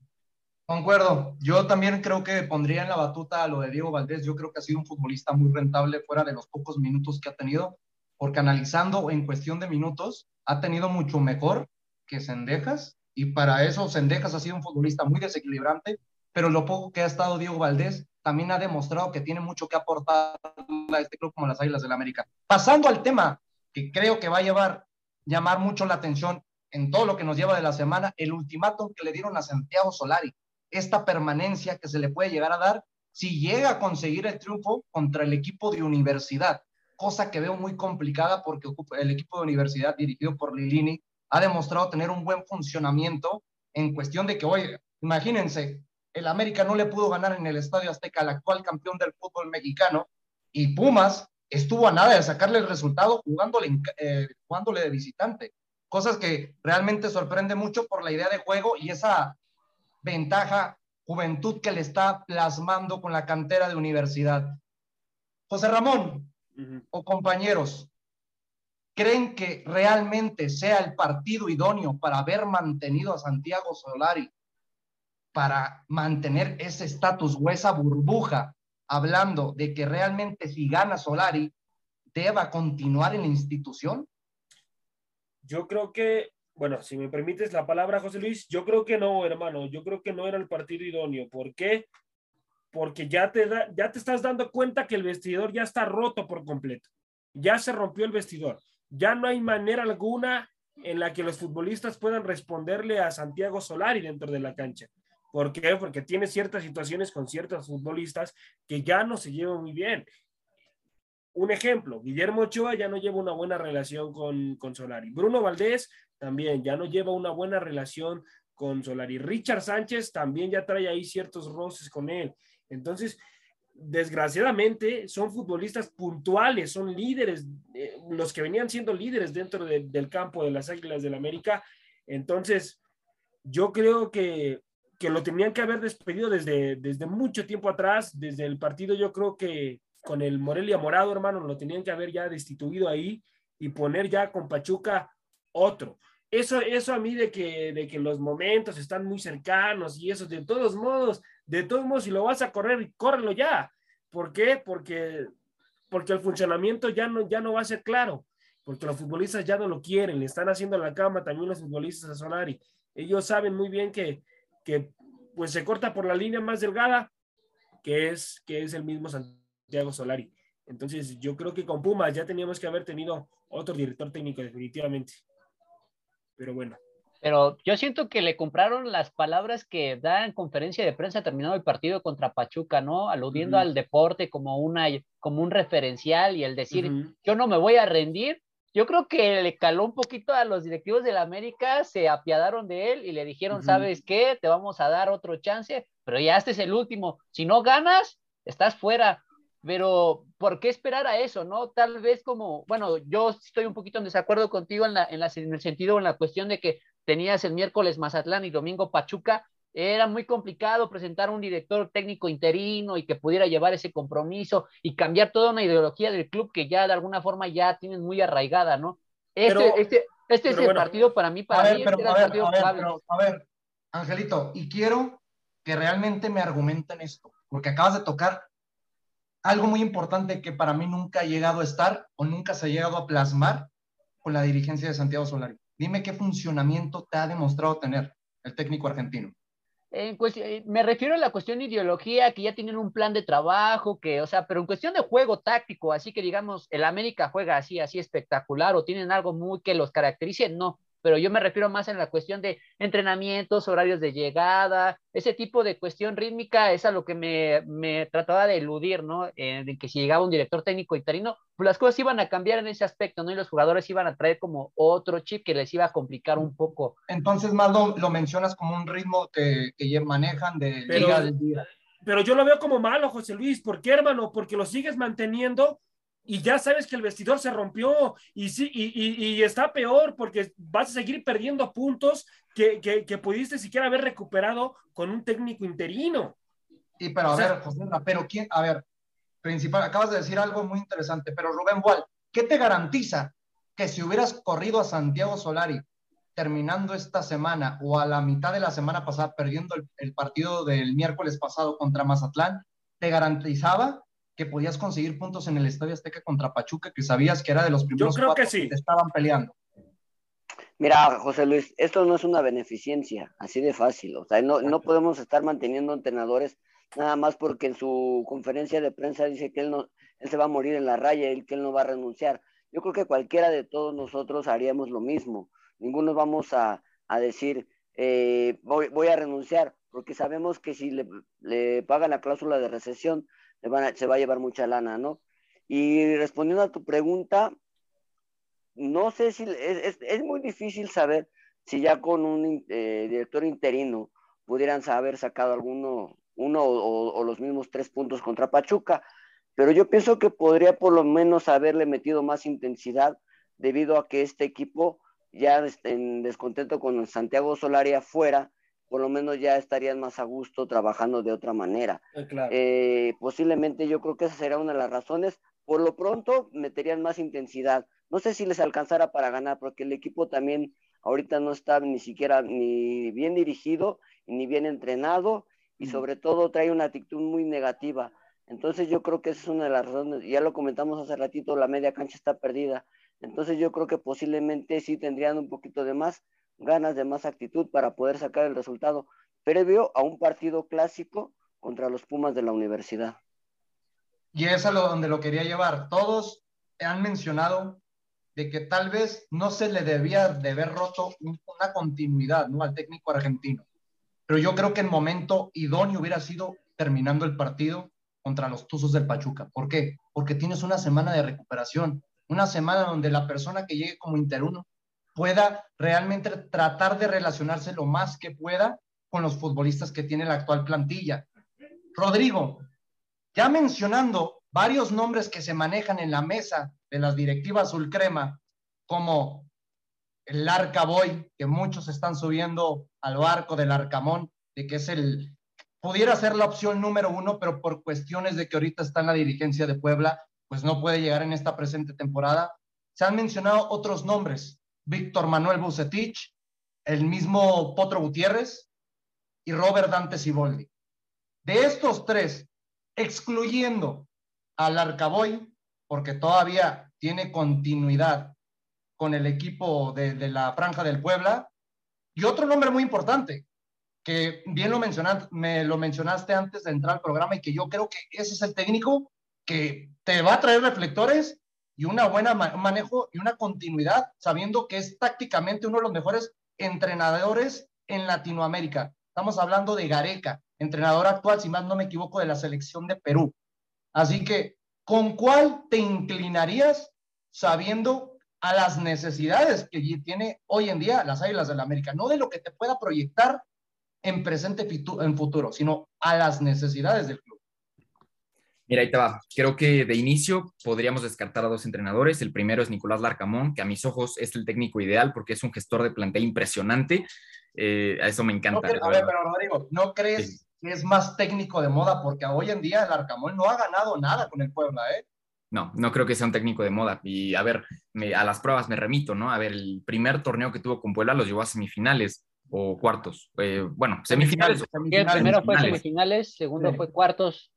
Concuerdo. Yo también creo que pondría en la batuta a lo de Diego Valdés. Yo creo que ha sido un futbolista muy rentable fuera de los pocos minutos que ha tenido, porque analizando en cuestión de minutos, ha tenido mucho mejor que Sendejas y para eso Sendejas ha sido un futbolista muy desequilibrante, pero lo poco que ha estado Diego Valdés también ha demostrado que tiene mucho que aportar a este club como las Águilas del la América. Pasando al tema que creo que va a llevar, llamar mucho la atención en todo lo que nos lleva de la semana, el ultimátum que le dieron a Santiago Solari, esta permanencia que se le puede llegar a dar si llega a conseguir el triunfo contra el equipo de universidad, cosa que veo muy complicada porque el equipo de universidad dirigido por Lilini ha demostrado tener un buen funcionamiento en cuestión de que, oye, imagínense, el América no le pudo ganar en el Estadio Azteca al actual campeón del fútbol mexicano y Pumas estuvo a nada de sacarle el resultado jugándole, eh, jugándole de visitante. Cosas que realmente sorprende mucho por la idea de juego y esa ventaja, juventud que le está plasmando con la cantera de universidad. José Ramón o compañeros, ¿Creen que realmente sea el partido idóneo para haber mantenido a Santiago Solari, para mantener ese estatus o esa burbuja, hablando de que realmente si gana Solari, deba continuar en la institución? Yo creo que, bueno, si me permites la palabra, José Luis, yo creo que no, hermano, yo creo que no era el partido idóneo. ¿Por qué? Porque ya te, ya te estás dando cuenta que el vestidor ya está roto por completo. Ya se rompió el vestidor ya no hay manera alguna en la que los futbolistas puedan responderle a Santiago Solari dentro de la cancha. ¿Por qué? Porque tiene ciertas situaciones con ciertos futbolistas que ya no se llevan muy bien. Un ejemplo, Guillermo Ochoa ya no lleva una buena relación con, con Solari. Bruno Valdés también ya no lleva una buena relación con Solari. Richard Sánchez también ya trae ahí ciertos roces con él. Entonces, desgraciadamente son futbolistas puntuales, son líderes, eh, los que venían siendo líderes dentro del campo de las Águilas del América. Entonces, yo creo que, que, lo tenían que haber despedido desde, desde mucho tiempo atrás, desde el partido yo creo que con el Morelia Morado, hermano, lo tenían que haber ya destituido ahí y poner ya con Pachuca otro. Eso, eso a mí de que, de que los momentos están muy cercanos y eso, de todos modos, de todos modos, si lo vas a correr, córrelo ya. ¿Por qué? Porque, porque el funcionamiento ya no, ya no va a ser claro, porque los futbolistas ya no lo quieren, le están haciendo la cama también los futbolistas a Solari. Ellos saben muy bien que, que pues se corta por la línea más delgada, que es, que es el mismo Santiago Solari. Entonces, yo creo que con Pumas ya teníamos que haber tenido otro director técnico, definitivamente. Pero bueno. Pero yo siento que le compraron las palabras que da en conferencia de prensa terminado el partido contra Pachuca, ¿no? Aludiendo al deporte como, una, como un referencial y el decir, yo no me voy a rendir. Yo creo que le caló un poquito a los directivos de la América, se apiadaron de él y le dijeron, ¿sabes qué? Te vamos a dar otro chance, pero ya este es el último. Si no ganas, estás fuera. Pero, ¿por qué esperar a eso, no? Tal vez como, bueno, yo estoy un poquito en desacuerdo contigo en, la, en, la, en el sentido, en la cuestión de que tenías el miércoles Mazatlán y domingo Pachuca, era muy complicado presentar un director técnico interino y que pudiera llevar ese compromiso y cambiar toda una ideología del club que ya de alguna forma ya tienen muy arraigada, ¿no? Este, este, este es el partido para mí, para mí, este a ver, a ver, Angelito, y quiero que realmente me argumenten esto, porque acabas de tocar algo muy importante que para mí nunca ha llegado a estar o nunca se ha llegado a plasmar con la dirigencia de Santiago Solari. Dime qué funcionamiento te ha demostrado tener el técnico argentino. Eh, me refiero a la cuestión de ideología, que ya tienen un plan de trabajo, que, o sea, pero en cuestión de juego táctico, así que digamos, el América juega así, así espectacular, o tienen algo muy que los caracterice, no pero yo me refiero más en la cuestión de entrenamientos, horarios de llegada, ese tipo de cuestión rítmica es a lo que me, me trataba de eludir, ¿no? Eh, de que si llegaba un director técnico interino, pues las cosas iban a cambiar en ese aspecto, ¿no? Y los jugadores iban a traer como otro chip que les iba a complicar un poco. Entonces, más lo, mencionas como un ritmo que, que manejan de pero, día. Pero yo lo veo como malo, José Luis. ¿Por qué, hermano? Porque lo sigues manteniendo y ya sabes que el vestidor se rompió y, sí, y, y, está peor porque vas a seguir perdiendo puntos que, que, pudiste siquiera haber recuperado con un técnico interino. Y pero a ver, José, pero quién, a ver, principal, acabas de decir algo muy interesante, pero Rubén Boal, ¿qué te garantiza que si hubieras corrido a Santiago Solari terminando esta semana o a la mitad de la semana pasada perdiendo el, el partido del miércoles pasado contra Mazatlán, te garantizaba que podías conseguir puntos en el Estadio Azteca contra Pachuca, que sabías que era de los primeros Yo creo que, sí. te estaban peleando. Mira, José Luis, esto no es una beneficencia, así de fácil. O sea, no, no podemos estar manteniendo entrenadores nada más porque en su conferencia de prensa dice que él, no, él se va a morir en la raya y que él no va a renunciar. Yo creo que cualquiera de todos nosotros haríamos lo mismo. Ninguno vamos a, a decir, eh, voy, voy, a renunciar, porque sabemos que si le, le pagan la cláusula de recesión, se va a llevar mucha lana, ¿no? Y respondiendo a tu pregunta, no sé si es, es, muy difícil saber si ya con un eh, director interino pudieran haber sacado alguno, uno o, los mismos tres puntos contra Pachuca, pero yo pienso que podría por lo menos haberle metido más intensidad debido a que este equipo ya en descontento con Santiago Solari afuera, por lo menos ya estarían más a gusto trabajando de otra manera. Ah, eh, posiblemente yo creo que esa será una de las razones. Por lo pronto meterían más intensidad. No sé si les alcanzara para ganar, porque el equipo también ahorita no está ni siquiera ni bien dirigido ni bien entrenado y sobre todo trae una actitud muy negativa. Entonces yo creo que esa es una de las razones, ya lo comentamos hace ratito, la media cancha está perdida. Entonces yo creo que posiblemente sí tendrían un poquito de más, ganas de más actitud para poder sacar el resultado previo a un partido clásico contra los Pumas de la universidad. Y es a lo donde lo quería llevar. Todos han mencionado de que tal vez no se le debía de haber roto una continuidad ¿no? al técnico argentino. Pero yo creo que el momento idóneo hubiera sido terminando el partido contra los Tuzos del Pachuca. ¿Por qué? Porque tienes una semana de recuperación, una semana donde la persona que llegue como interuno pueda realmente tratar de relacionarse lo más que pueda con los futbolistas que tiene la actual plantilla. Rodrigo, ya mencionando varios nombres que se manejan en la mesa de las directivas azul crema, como el Arcaboy, que muchos están subiendo al barco del Arcamón, de que es el, pudiera ser la opción número uno, pero por cuestiones de que ahorita está en la dirigencia de Puebla, pues no puede llegar en esta presente temporada. Se han mencionado otros nombres, Víctor Manuel Bucetich, el mismo Potro Gutiérrez y Robert Dante Siboldi. De estos tres, excluyendo al Arcaboy, porque todavía tiene continuidad con el equipo de, la Franja del Puebla, y otro nombre muy importante, que bien lo mencionaste, me lo mencionaste antes de entrar al programa y que yo creo que ese es el técnico que te va a traer reflectores y una buena manejo y una continuidad, sabiendo que es tácticamente uno de los mejores entrenadores en Latinoamérica. Estamos hablando de Gareca, entrenador actual, si más no me equivoco, de la selección de Perú. Así que, ¿con cuál te inclinarías sabiendo a las necesidades que tiene hoy en día las Águilas del la América? No de lo que te pueda proyectar en presente, en futuro, sino a las necesidades del club. Mira, ahí te va. Creo que de inicio podríamos descartar a dos entrenadores. El primero es Nicolás Larcamón, que a mis ojos es el técnico ideal porque es un gestor de plantel impresionante. Eh, a eso me encanta. a ver, pero Rodrigo, ¿no crees que es más técnico de moda? Porque hoy en día el Arcamón no ha ganado nada con el Puebla, ¿eh? No, no creo que sea un técnico de moda. Y a ver, a las pruebas me remito, ¿no? A ver, el primer torneo que tuvo con Puebla los llevó a semifinales o cuartos. Eh, bueno, semifinales. El primero fue semifinales, segundo fue cuartos.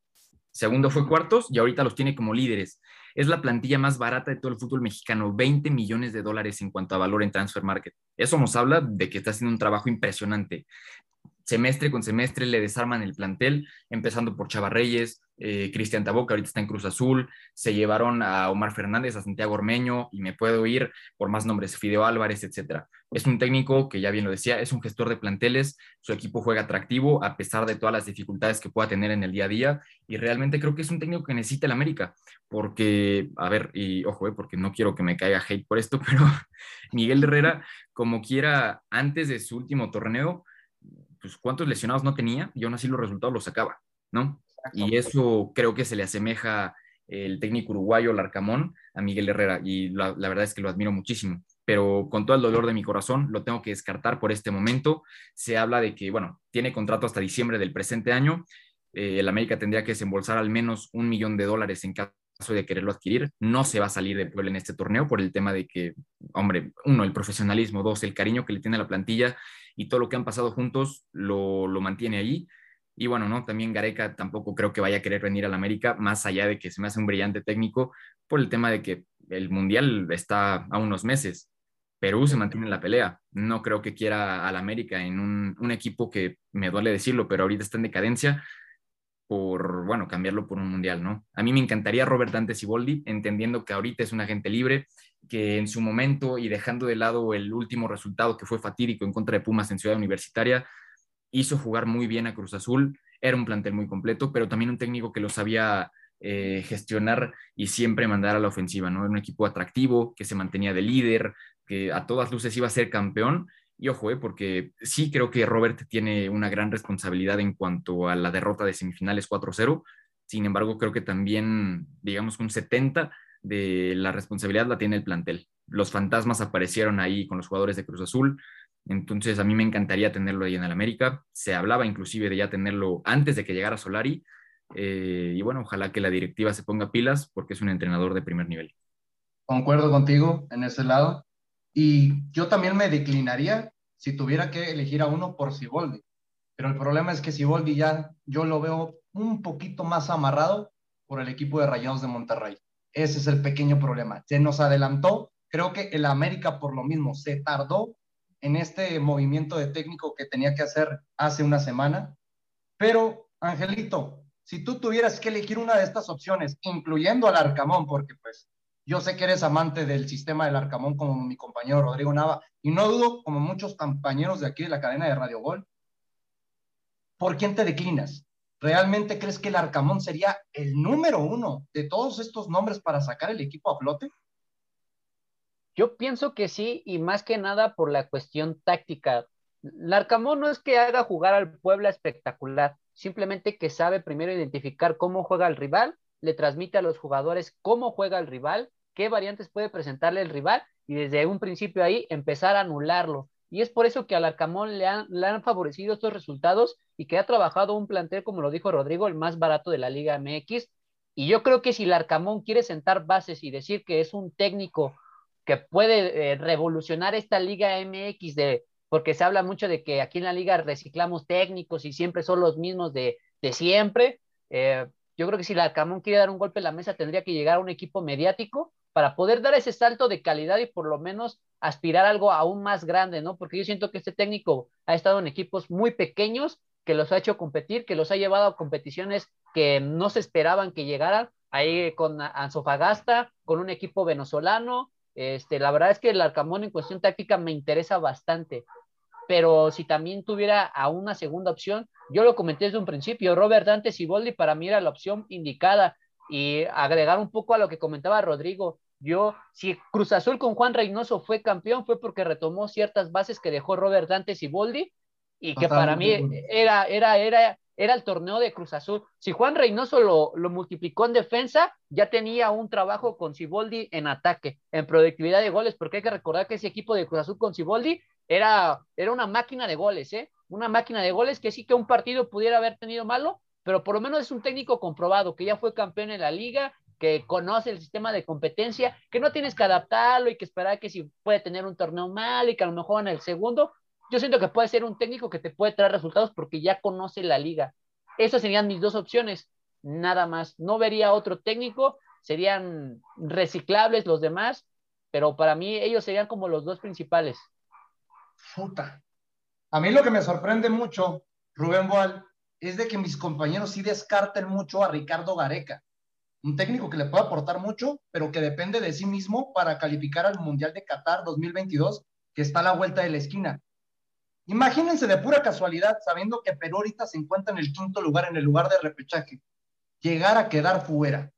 Segundo fue cuartos y ahorita los tiene como líderes. Es la plantilla más barata de todo el fútbol mexicano, 20 millones de dólares en cuanto a valor en transfer market. Eso nos habla de que está haciendo un trabajo impresionante semestre con semestre le desarman el plantel, empezando por Chava Reyes, eh, Cristian Taboca, ahorita está en Cruz Azul, se llevaron a Omar Fernández, a Santiago Ormeño, y me puedo ir por más nombres, Fideo Álvarez, etcétera. Es un técnico que ya bien lo decía, es un gestor de planteles, su equipo juega atractivo a pesar de todas las dificultades que pueda tener en el día a día, y realmente creo que es un técnico que necesita el América, porque, a ver, y ojo, eh, porque no quiero que me caiga hate por esto, pero Miguel Herrera, como quiera, antes de su último torneo, pues, cuántos lesionados no tenía y aún así los resultados los sacaba, ¿no? Y eso creo que se le asemeja el técnico uruguayo Larcamón a Miguel Herrera y la, verdad es que lo admiro muchísimo, pero con todo el dolor de mi corazón lo tengo que descartar por este momento. Se habla de que, bueno, tiene contrato hasta diciembre del presente año. Eh, el América tendría que desembolsar al menos un millón de dólares en caso de quererlo adquirir. No se va a salir de Puebla en este torneo por el tema de que, hombre, uno, el profesionalismo, dos, el cariño que le tiene a la plantilla y todo lo que han pasado juntos lo, mantiene ahí. Y bueno, ¿no? También Gareca tampoco creo que vaya a querer venir al América, más allá de que se me hace un brillante técnico, por el tema de que el Mundial está a unos meses. Perú se mantiene en la pelea. No creo que quiera al América en un, un equipo que me duele decirlo, pero ahorita está en decadencia por, bueno, cambiarlo por un mundial, ¿no? A mí me encantaría Robert Dante Siboldi, entendiendo que ahorita es un agente libre, que en su momento y dejando de lado el último resultado que fue fatídico en contra de Pumas en Ciudad Universitaria, hizo jugar muy bien a Cruz Azul, era un plantel muy completo, pero también un técnico que lo sabía eh, gestionar y siempre mandar a la ofensiva, ¿no? Era un equipo atractivo, que se mantenía de líder, que a todas luces iba a ser campeón y ojo, eh, porque sí creo que Robert tiene una gran responsabilidad en cuanto a la derrota de semifinales 4-0. Sin embargo, creo que también, digamos, un 70 de la responsabilidad la tiene el plantel. Los fantasmas aparecieron ahí con los jugadores de Cruz Azul. Entonces, a mí me encantaría tenerlo ahí en el América. Se hablaba inclusive de ya tenerlo antes de que llegara Solari. Eh, y bueno, ojalá que la directiva se ponga pilas porque es un entrenador de primer nivel. Concuerdo contigo en ese lado. Y yo también me declinaría si tuviera que elegir a uno por Siboldi. Pero el problema es que Siboldi ya yo lo veo un poquito más amarrado por el equipo de Rayados de Monterrey. Ese es el pequeño problema. Se nos adelantó. Creo que el América por lo mismo se tardó en este movimiento de técnico que tenía que hacer hace una semana. Pero, Angelito, si tú tuvieras que elegir una de estas opciones, incluyendo al Arcamón, porque pues yo sé que eres amante del sistema del Arcamón como mi compañero Rodrigo Nava, y no dudo, como muchos compañeros de aquí de la cadena de Radio Gol, ¿por quién te declinas? ¿Realmente crees que el Arcamón sería el número uno de todos estos nombres para sacar el equipo a flote? Yo pienso que sí, y más que nada por la cuestión táctica. El Arcamón no es que haga jugar al Puebla espectacular, simplemente que sabe primero identificar cómo juega el rival, le transmite a los jugadores cómo juega el rival qué variantes puede presentarle el rival y desde un principio ahí empezar a anularlo. Y es por eso que al Arcamón le han, le han favorecido estos resultados y que ha trabajado un plantel, como lo dijo Rodrigo, el más barato de la Liga MX. Y yo creo que si el Arcamón quiere sentar bases y decir que es un técnico que puede eh, revolucionar esta Liga MX de porque se habla mucho de que aquí en la liga reciclamos técnicos y siempre son los mismos de, de siempre. Eh, yo creo que si el Arcamón quiere dar un golpe en la mesa, tendría que llegar a un equipo mediático para poder dar ese salto de calidad y por lo menos aspirar a algo aún más grande, ¿no? Porque yo siento que este técnico ha estado en equipos muy pequeños, que los ha hecho competir, que los ha llevado a competiciones que no se esperaban que llegaran, ahí con Anzofagasta, con un equipo venezolano. Este, la verdad es que el Arcamón en cuestión táctica me interesa bastante, pero si también tuviera a una segunda opción, yo lo comenté desde un principio, Robert Dante Siboldi para mí era la opción indicada y agregar un poco a lo que comentaba Rodrigo, yo, si Cruz Azul con Juan Reynoso fue campeón, fue porque retomó ciertas bases que dejó Robert Dantes y Boldi, y que para mí era, era, era era el torneo de Cruz Azul. Si Juan Reynoso lo, lo multiplicó en defensa, ya tenía un trabajo con Ciboldi en ataque, en productividad de goles, porque hay que recordar que ese equipo de Cruz Azul con Ciboldi era, era una máquina de goles, ¿eh? Una máquina de goles que sí que un partido pudiera haber tenido malo, pero por lo menos es un técnico comprobado, que ya fue campeón en la liga, que conoce el sistema de competencia, que no tienes que adaptarlo y que esperar que si puede tener un torneo mal y que a lo mejor en el segundo yo siento que puede ser un técnico que te puede traer resultados porque ya conoce la liga. Esas serían mis dos opciones, nada más. No vería otro técnico, serían reciclables los demás, pero para mí ellos serían como los dos principales. Puta. A mí lo que me sorprende mucho, Rubén Boal, es de que mis compañeros sí descarten mucho a Ricardo Gareca. Un técnico que le puede aportar mucho, pero que depende de sí mismo para calificar al Mundial de Qatar 2022, que está a la vuelta de la esquina. Imagínense de pura casualidad, sabiendo que Perú ahorita se encuentra en el quinto lugar, en el lugar de repechaje, llegar a quedar fuera.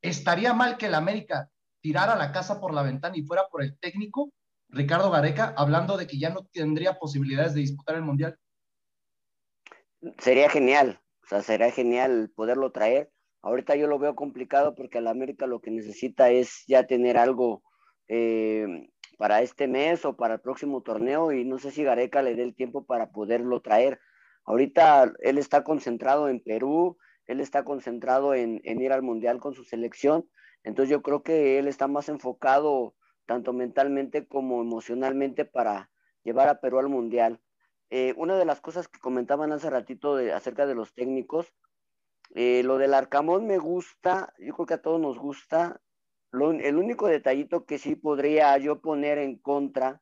¿Estaría mal que el América tirara la casa por la ventana y fuera por el técnico, Ricardo Gareca, hablando de que ya no tendría posibilidades de disputar el Mundial? Sería genial, o sea, sería genial poderlo traer. Ahorita yo lo veo complicado porque el América lo que necesita es ya tener algo eh, para este mes o para el próximo torneo y no sé si Gareca le dé el tiempo para poderlo traer. Ahorita él está concentrado en Perú, él está concentrado en, ir al Mundial con su selección, entonces yo creo que él está más enfocado tanto mentalmente como emocionalmente para llevar a Perú al Mundial. Eh, una de las cosas que comentaban hace ratito acerca de los técnicos, eh, lo del Arcamón me gusta, yo creo que a todos nos gusta, el único detallito que sí podría yo poner en contra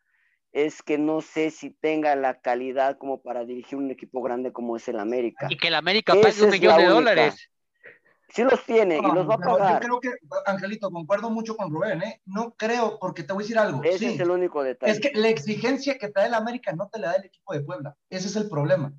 es que no sé si tenga la calidad como para dirigir un equipo grande como es el América. Y que el América pague un millón de dólares. Sí los tiene y los va a pagar. Yo creo que, Angelito, concuerdo mucho con Rubén, ¿eh? No creo, porque te voy a decir algo. Ese es el único detalle. Es que la exigencia que te da el América no te la da el equipo de Puebla. Ese es el problema.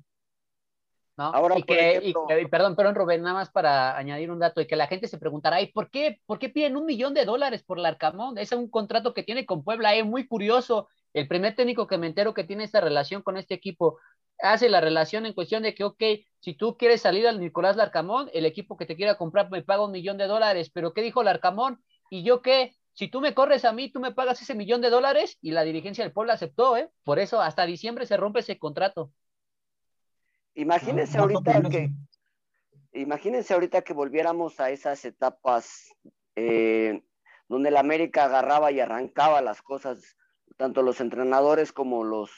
Ahora, y que, perdón, perdón, Rubén, nada más para añadir un dato y que la gente se preguntará, ¿y por qué, por qué piden un millón de dólares por Larcamón? Es un contrato que tiene con Puebla, es muy curioso. El primer técnico que me entero que tiene esta relación con este equipo hace la relación en cuestión de que, ok, si tú quieres salir al Nicolás Larcamón, el equipo que te quiera comprar me paga un millón de dólares, pero ¿qué dijo Larcamón? ¿Y yo qué? Si tú me corres a mí, tú me pagas ese millón de dólares y la dirigencia del Puebla aceptó, ¿eh? Por eso hasta diciembre se rompe ese contrato. Imagínense ahorita que, imagínense ahorita que volviéramos a esas etapas eh, donde la América agarraba y arrancaba las cosas, tanto los entrenadores como los,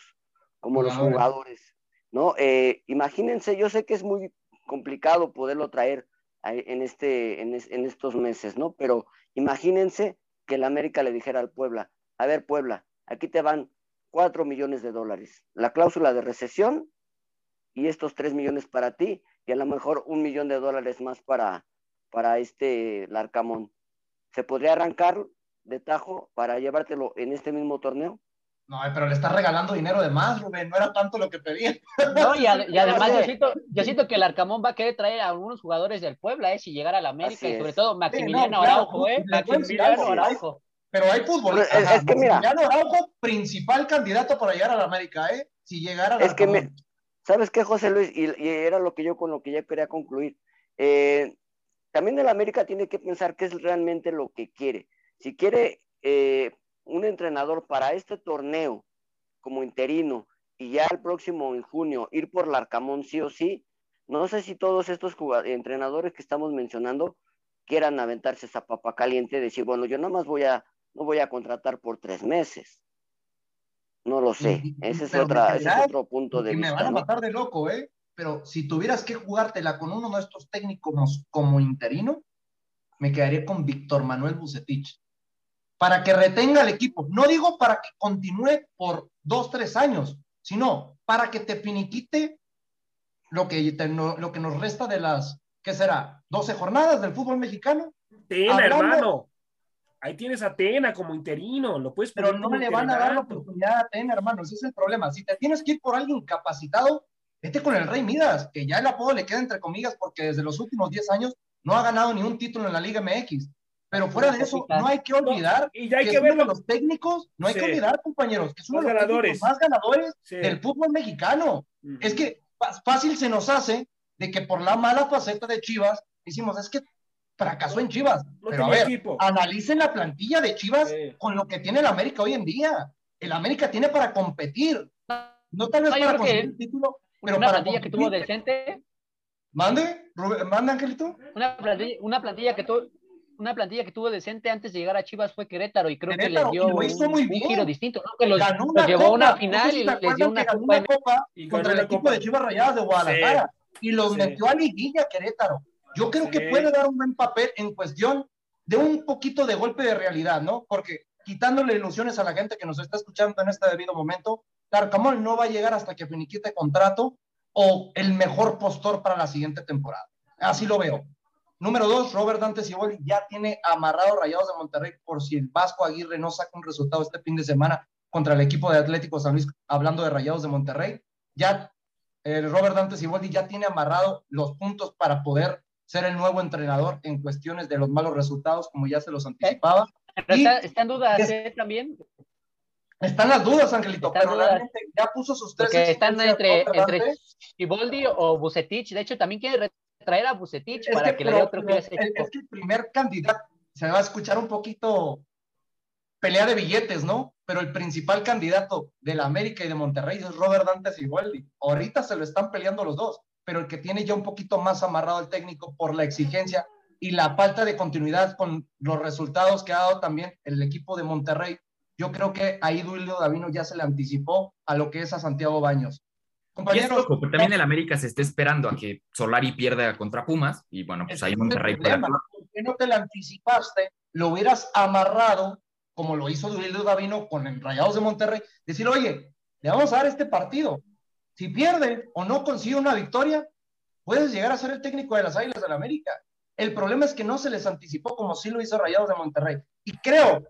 como los jugadores, ¿no? Eh, imagínense, yo sé que es muy complicado poderlo traer en, este, en, en estos meses, ¿no? Pero imagínense que la América le dijera al Puebla, a ver Puebla, aquí te van cuatro millones de dólares, la cláusula de recesión y estos tres millones para ti y a lo mejor un millón de dólares más para, para este Larcamón. ¿Se podría arrancar de tajo para llevártelo en este mismo torneo? No, pero le estás regalando dinero de más, Rubén, no era tanto lo que pedía. No, y, además yo siento, yo siento, que el Arcamón va a querer traer a algunos jugadores del Puebla, eh, si llegara a la América, y sobre todo Maximiliano Araujo, eh, Maximiliano Araujo. Pero hay fútbol. Es, es, que mira. Maximiliano Araujo, principal candidato para llegar a la América, ¿eh? Si llegara a Es que me, ¿Sabes qué, José Luis? Y, era lo que yo con lo que ya quería concluir. Eh, también el América tiene que pensar qué es realmente lo que quiere. Si quiere eh, un entrenador para este torneo como interino y ya el próximo en junio ir por Larcamón sí o sí, no sé si todos estos entrenadores que estamos mencionando quieran aventarse esa papa caliente y decir, bueno, yo nada más voy a, no voy a contratar por tres meses. No lo sé. ese, es, otra, ese es otro punto de vista. Me van a matar de loco, ¿eh? Pero si tuvieras que jugártela con uno de estos técnicos como interino, me quedaría con Víctor Manuel Bucetich. Para que retenga el equipo. No digo para que continúe por dos, tres años, sino para que te finiquite lo que, lo que nos resta de las, ¿qué será? 12 jornadas del fútbol mexicano. Tena, hermano. Ahí tienes a Tena como interino, lo puedes Pero no le van a dar la oportunidad a Tena, hermano, ese es el problema. Si te tienes que ir por alguien capacitado, vete con el Rey Midas, que ya el apodo le queda entre comillas porque desde los últimos 10 años no ha ganado ni un título en la Liga MX. Pero fuera de eso, no hay que olvidar y ya hay que, los técnicos, no hay que olvidar, compañeros, que son los ganadores. más ganadores del fútbol mexicano. Es que fácil se nos hace de que por la mala faceta de Chivas, decimos, es que fracasó en Chivas. No Pero a ver, equipo. analicen la plantilla de Chivas Sí. con lo que tiene el América hoy en día. El América tiene para competir. No tal vez No, para que conseguir el título, pero una para plantilla que competir. tuvo decente, Mande, Rubén- mande, Angelito. una plantilla, una plantilla que tuvo una plantilla que tuvo decente antes de llegar a Chivas fue Querétaro y creo Querétaro, que les dio lo hizo un, muy un bien. giro distinto, ¿no? Que los, ganó los una llevó a una No sé final si y les dio que una copa. una copa Y contra el equipo copa. de Chivas Rayadas de Guadalajara y los Sí. metió a liguilla Querétaro. Yo creo que puede dar un buen papel en cuestión de un poquito de golpe de realidad, ¿no? Porque quitándole ilusiones a la gente que nos está escuchando en este debido momento, Larcamón no va a llegar hasta que finiquite contrato o el mejor postor para la siguiente temporada. Así lo veo. Número dos, Robert Dante Siboldi ya tiene amarrado Rayados de Monterrey por si el Vasco Aguirre no saca un resultado este fin de semana contra el equipo de Atlético San Luis, hablando de Rayados de Monterrey. Ya el Robert Dante Siboldi ya tiene amarrado los puntos para poder ser el nuevo entrenador en cuestiones de los malos resultados, como ya se los anticipaba. Pero Y- está, está en duda ¿eh? también, Están las dudas, Angelito, Están pero dudas. realmente ya puso sus tres porque están entre, entre Dante. Siboldi o Bucetich. De hecho, también quiere traer a Bucetich Es para que, que, le dé pero, otro pero a ese es, equipo. es que el primer candidato se va a escuchar un poquito pelea de billetes, ¿no? Pero el principal candidato de la América y de Monterrey es Robert Dante Siboldi. Ahorita se lo están peleando los dos, pero el que tiene ya un poquito más amarrado al técnico por la exigencia y la falta de continuidad con los resultados que ha dado también el equipo de Monterrey. Yo creo que ahí Duilio Davino ya se le anticipó a lo que es a Santiago Baños. Compañeros, loco, también el América se está esperando a que Solari pierda contra Pumas y bueno, pues ahí el Monterrey problema. actuar. ¿Por qué no te la anticipaste? Lo hubieras amarrado, como lo hizo Duilio Davino con el Rayados de Monterrey. Decir, oye, le vamos a dar este partido. Si pierde o no consigue una victoria, puedes llegar a ser el técnico de las Águilas del América. El problema es que no se les anticipó como sí lo hizo Rayados de Monterrey. Y creo,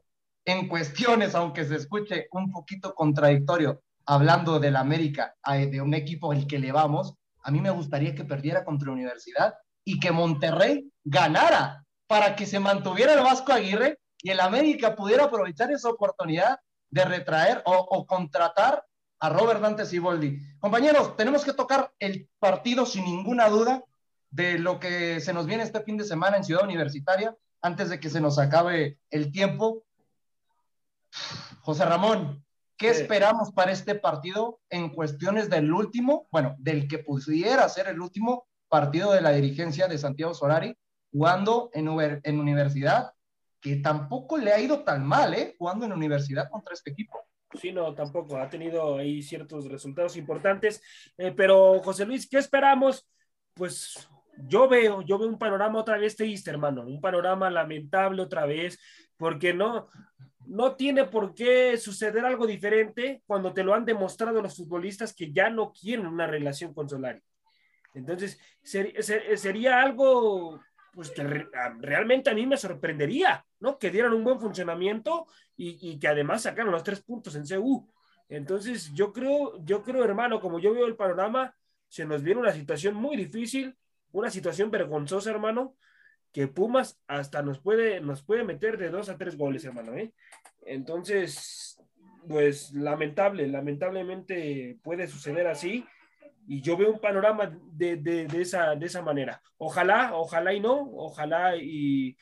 en cuestiones, aunque se escuche un poquito contradictorio, hablando del América, eh, de un equipo al que le vamos, a mí me gustaría que perdiera contra Universidad y que Monterrey ganara para que se mantuviera el Vasco Aguirre y el América pudiera aprovechar esa oportunidad de retraer o contratar a Robert Dante Siboldi. Compañeros, tenemos que tocar el partido sin ninguna duda de lo que se nos viene este fin de semana en Ciudad Universitaria, antes de que se nos acabe el tiempo. José Ramón, ¿qué Sí. esperamos para este partido en cuestiones del último, bueno, del que pudiera ser el último partido de la dirigencia de Santiago Solari, jugando en, Uber- en universidad, que tampoco le ha ido tan mal, ¿eh? Jugando en universidad contra este equipo. Sí, no, tampoco. Ha tenido ahí ciertos resultados importantes. Eh, pero, José Luis, ¿qué esperamos? Pues yo veo, yo veo un panorama otra vez triste, hermano. Un panorama lamentable otra vez, porque no, no tiene por qué suceder algo diferente cuando te lo han demostrado los futbolistas que ya no quieren una relación con Solari. Entonces, ser- ser- sería algo pues que realmente a mí me sorprendería, ¿no? Que dieran un buen funcionamiento y, y que además sacaron los tres puntos en CU. Entonces, yo creo, yo creo, hermano, como yo veo el panorama, se nos viene una situación muy difícil, una situación vergonzosa, hermano, que Pumas hasta nos puede, nos puede meter de dos a tres goles, hermano, ¿eh? Entonces, pues lamentable, lamentablemente puede suceder así y yo veo un panorama de, de, de, esa, de esa manera. Ojalá, ojalá y no, ojalá y,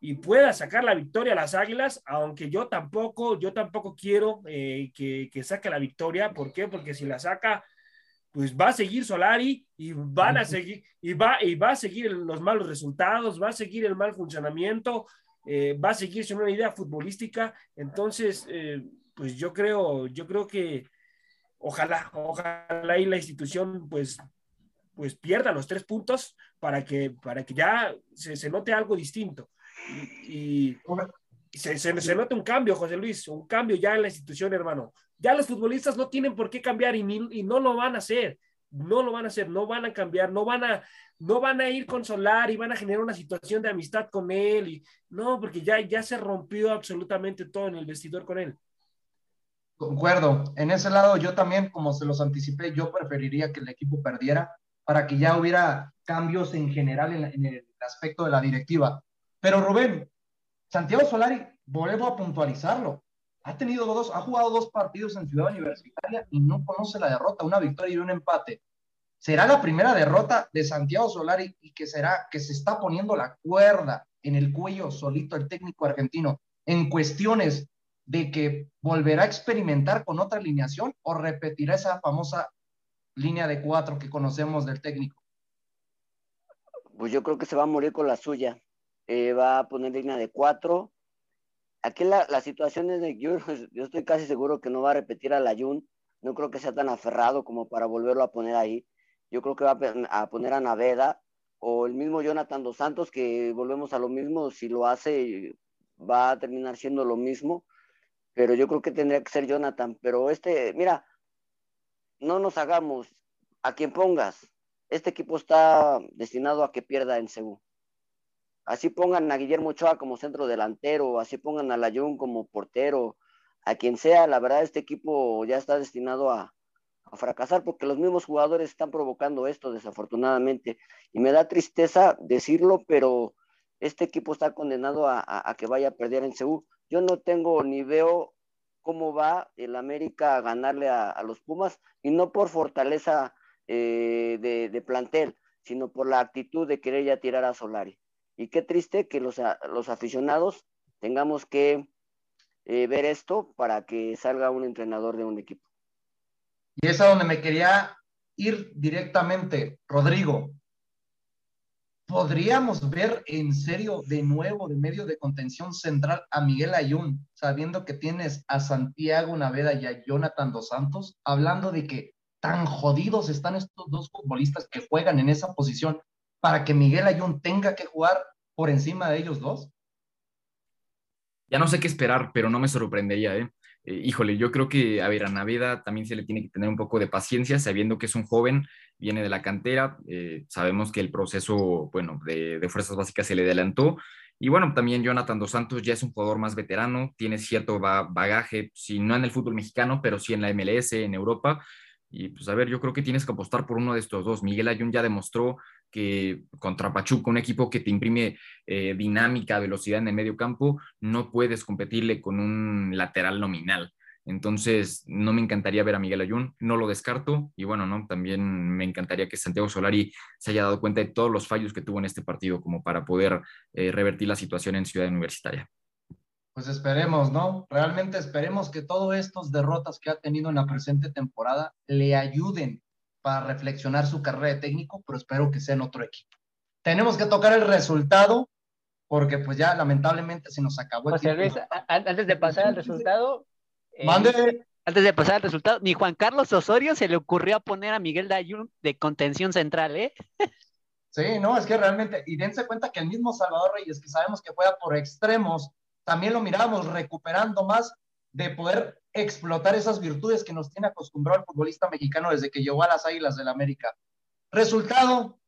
y pueda sacar la victoria a las Águilas, aunque yo tampoco, yo tampoco quiero eh, que, que, saque la victoria. ¿Por qué? Porque si la saca, pues va a seguir Solari y van a seguir, y va, y va a seguir los malos resultados, va a seguir el mal funcionamiento, eh, va a seguir sin una idea futbolística. Entonces, eh, pues yo creo, yo creo que ojalá, ojalá y la institución pues, pues pierda los tres puntos para que, para que ya se, se note algo distinto. Y, y se, se, se, un cambio, José Luis, un cambio ya en la institución, hermano. Ya los futbolistas no tienen por qué cambiar y, ni, y no lo van a hacer. No lo van a hacer, no van a cambiar, no van a, no van a ir con Solar y van a generar una situación de amistad con él. Y, no, porque ya, ya se rompió absolutamente todo en el vestidor con él. Concuerdo. En ese lado yo también, como se los anticipé, yo preferiría que el equipo perdiera para que ya hubiera cambios en general en, el aspecto de la directiva. Pero Rubén, Santiago Solari, vuelvo a puntualizarlo, ha tenido dos, ha jugado dos partidos en Ciudad Universitaria y no conoce la derrota, una victoria y un empate. será la primera derrota de Santiago Solari y que será que se está poniendo la cuerda en el cuello solito el técnico argentino en cuestiones de que volverá a experimentar con otra alineación o repetirá esa famosa línea de cuatro que conocemos del técnico? Pues yo creo que se va a morir con la suya. Eh, va a poner línea de cuatro. Aquí la, la situación es de yo, yo estoy casi seguro que no va a repetir a la Jun. No creo que sea tan aferrado como para volverlo a poner ahí. Yo creo que va a poner a Naveda o el mismo Jonathan Dos Santos, que volvemos a lo mismo, si lo hace va a terminar siendo lo mismo, pero yo creo que tendría que ser Jonathan. Pero este, mira, no nos hagamos a quien pongas. Este equipo está destinado a que pierda en Seúl. Así pongan a Guillermo Ochoa como centro delantero, así pongan a Layun como portero, a quien sea, la verdad este equipo ya está destinado a, a fracasar porque los mismos jugadores están provocando esto desafortunadamente. Y me da tristeza decirlo, pero este equipo está condenado a, que vaya a perder en Seúl. Yo no tengo ni veo cómo va el América a ganarle a, los Pumas y no por fortaleza eh, de, plantel, sino por la actitud de querer ya tirar a Solari. Y qué triste que los, los aficionados tengamos que eh, ver esto para que salga un entrenador de un equipo. Y es a donde me quería ir directamente, Rodrigo. ¿Podríamos ver en serio de nuevo de medio de contención central a Miguel Ayun, sabiendo que tienes a Santiago Naveda y a Jonathan Dos Santos, hablando de que tan jodidos están estos dos futbolistas que juegan en esa posición para que Miguel Ayun tenga que jugar por encima de ellos dos? Ya no sé qué esperar, pero no me sorprendería, ¿eh? Eh, híjole, yo creo que a ver, a Naveda también se le tiene que tener un poco de paciencia, sabiendo que es un joven, viene de la cantera, eh, sabemos que el proceso, bueno, de, fuerzas básicas se le adelantó. Y bueno, también Jonathan Dos Santos ya es un jugador más veterano, tiene cierto bagaje, si no en el fútbol mexicano, pero sí en la MLS, en Europa. Y pues a ver, yo creo que tienes que apostar por uno de estos dos. Miguel Ayun ya demostró que contra Pachuca, un equipo que te imprime eh, dinámica, velocidad en el medio campo, no puedes competirle con un lateral nominal. Entonces, no me encantaría ver a Miguel Ayun, no lo descarto. Y bueno, ¿no? También me encantaría que Santiago Solari se haya dado cuenta de todos los fallos que tuvo en este partido como para poder eh, revertir la situación en Ciudad Universitaria. Pues esperemos, ¿no? Realmente esperemos que todos estos derrotas que ha tenido en la presente temporada le ayuden para reflexionar su carrera de técnico, pero espero que sea en otro equipo. Tenemos que tocar el resultado porque pues ya lamentablemente se nos acabó el tiempo. antes de pasar al resultado, eh, Mande. antes de pasar al resultado, ni Juan Carlos Osorio se le ocurrió poner a Miguel Dayun de contención central, ¿eh? Sí, no, es que realmente, y dense cuenta que el mismo Salvador Reyes, que sabemos que juega por extremos, también lo miramos recuperando más de poder explotar esas virtudes que nos tiene acostumbrado el futbolista mexicano desde que llegó a las Águilas del América. Resultado,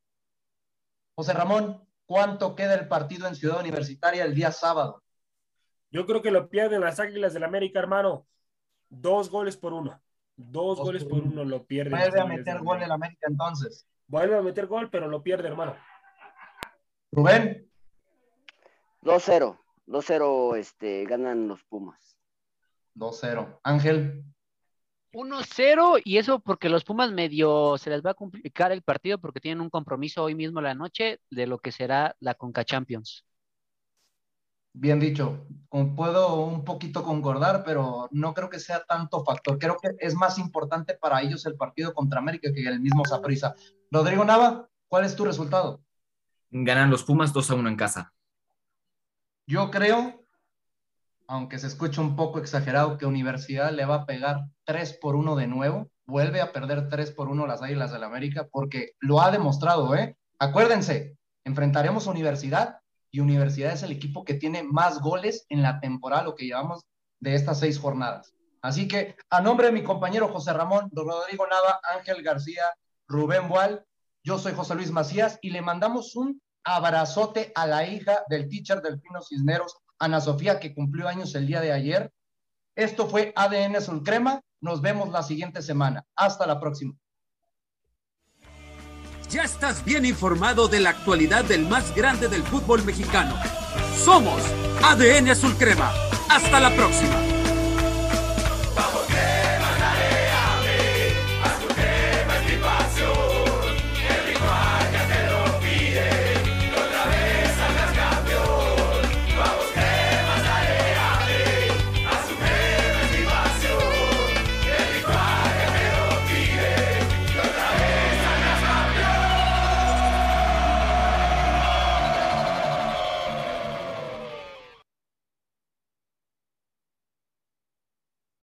José Ramón, ¿cuánto queda el partido en Ciudad Universitaria el día sábado? Yo creo que lo pierden las Águilas del América, hermano. Dos goles por uno. Dos, goles por uno. lo pierden. Vuelve a meter gol el América entonces. Vuelve a meter gol, pero lo pierde, hermano. Rubén. 2-0. 2-0 este, ganan los Pumas. 2-0. Ángel. 1-0 y eso porque los Pumas medio se les va a complicar el partido porque tienen un compromiso hoy mismo la noche de lo que será la Conca Champions. Bien dicho, puedo un poquito concordar, pero no creo que sea tanto factor. Creo que es más importante para ellos el partido contra América que el mismo Saprissa. Rodrigo Nava, ¿cuál es tu resultado? Ganan los Pumas 2 a 1 en casa. Yo creo aunque se escucha un poco exagerado, que Universidad le va a pegar 3 por 1 de nuevo, vuelve a perder 3 por 1 las Águilas del la América, porque lo ha demostrado, ¿eh? Acuérdense, enfrentaremos Universidad y Universidad es el equipo que tiene más goles en la temporada, lo que llevamos de estas seis jornadas. Así que, a nombre de mi compañero José Ramón, Rodrigo Nava, Ángel García, Rubén Boal, yo soy José Luis Macías y le mandamos un abrazote a la hija del teacher del Pino Cisneros, Ana Sofía, que cumplió años el día de ayer. Esto fue ADN Azul Crema. Nos vemos la siguiente semana. Hasta la próxima. Ya estás bien informado de la actualidad del más grande del fútbol mexicano. Somos ADN Azul Crema. Hasta la próxima.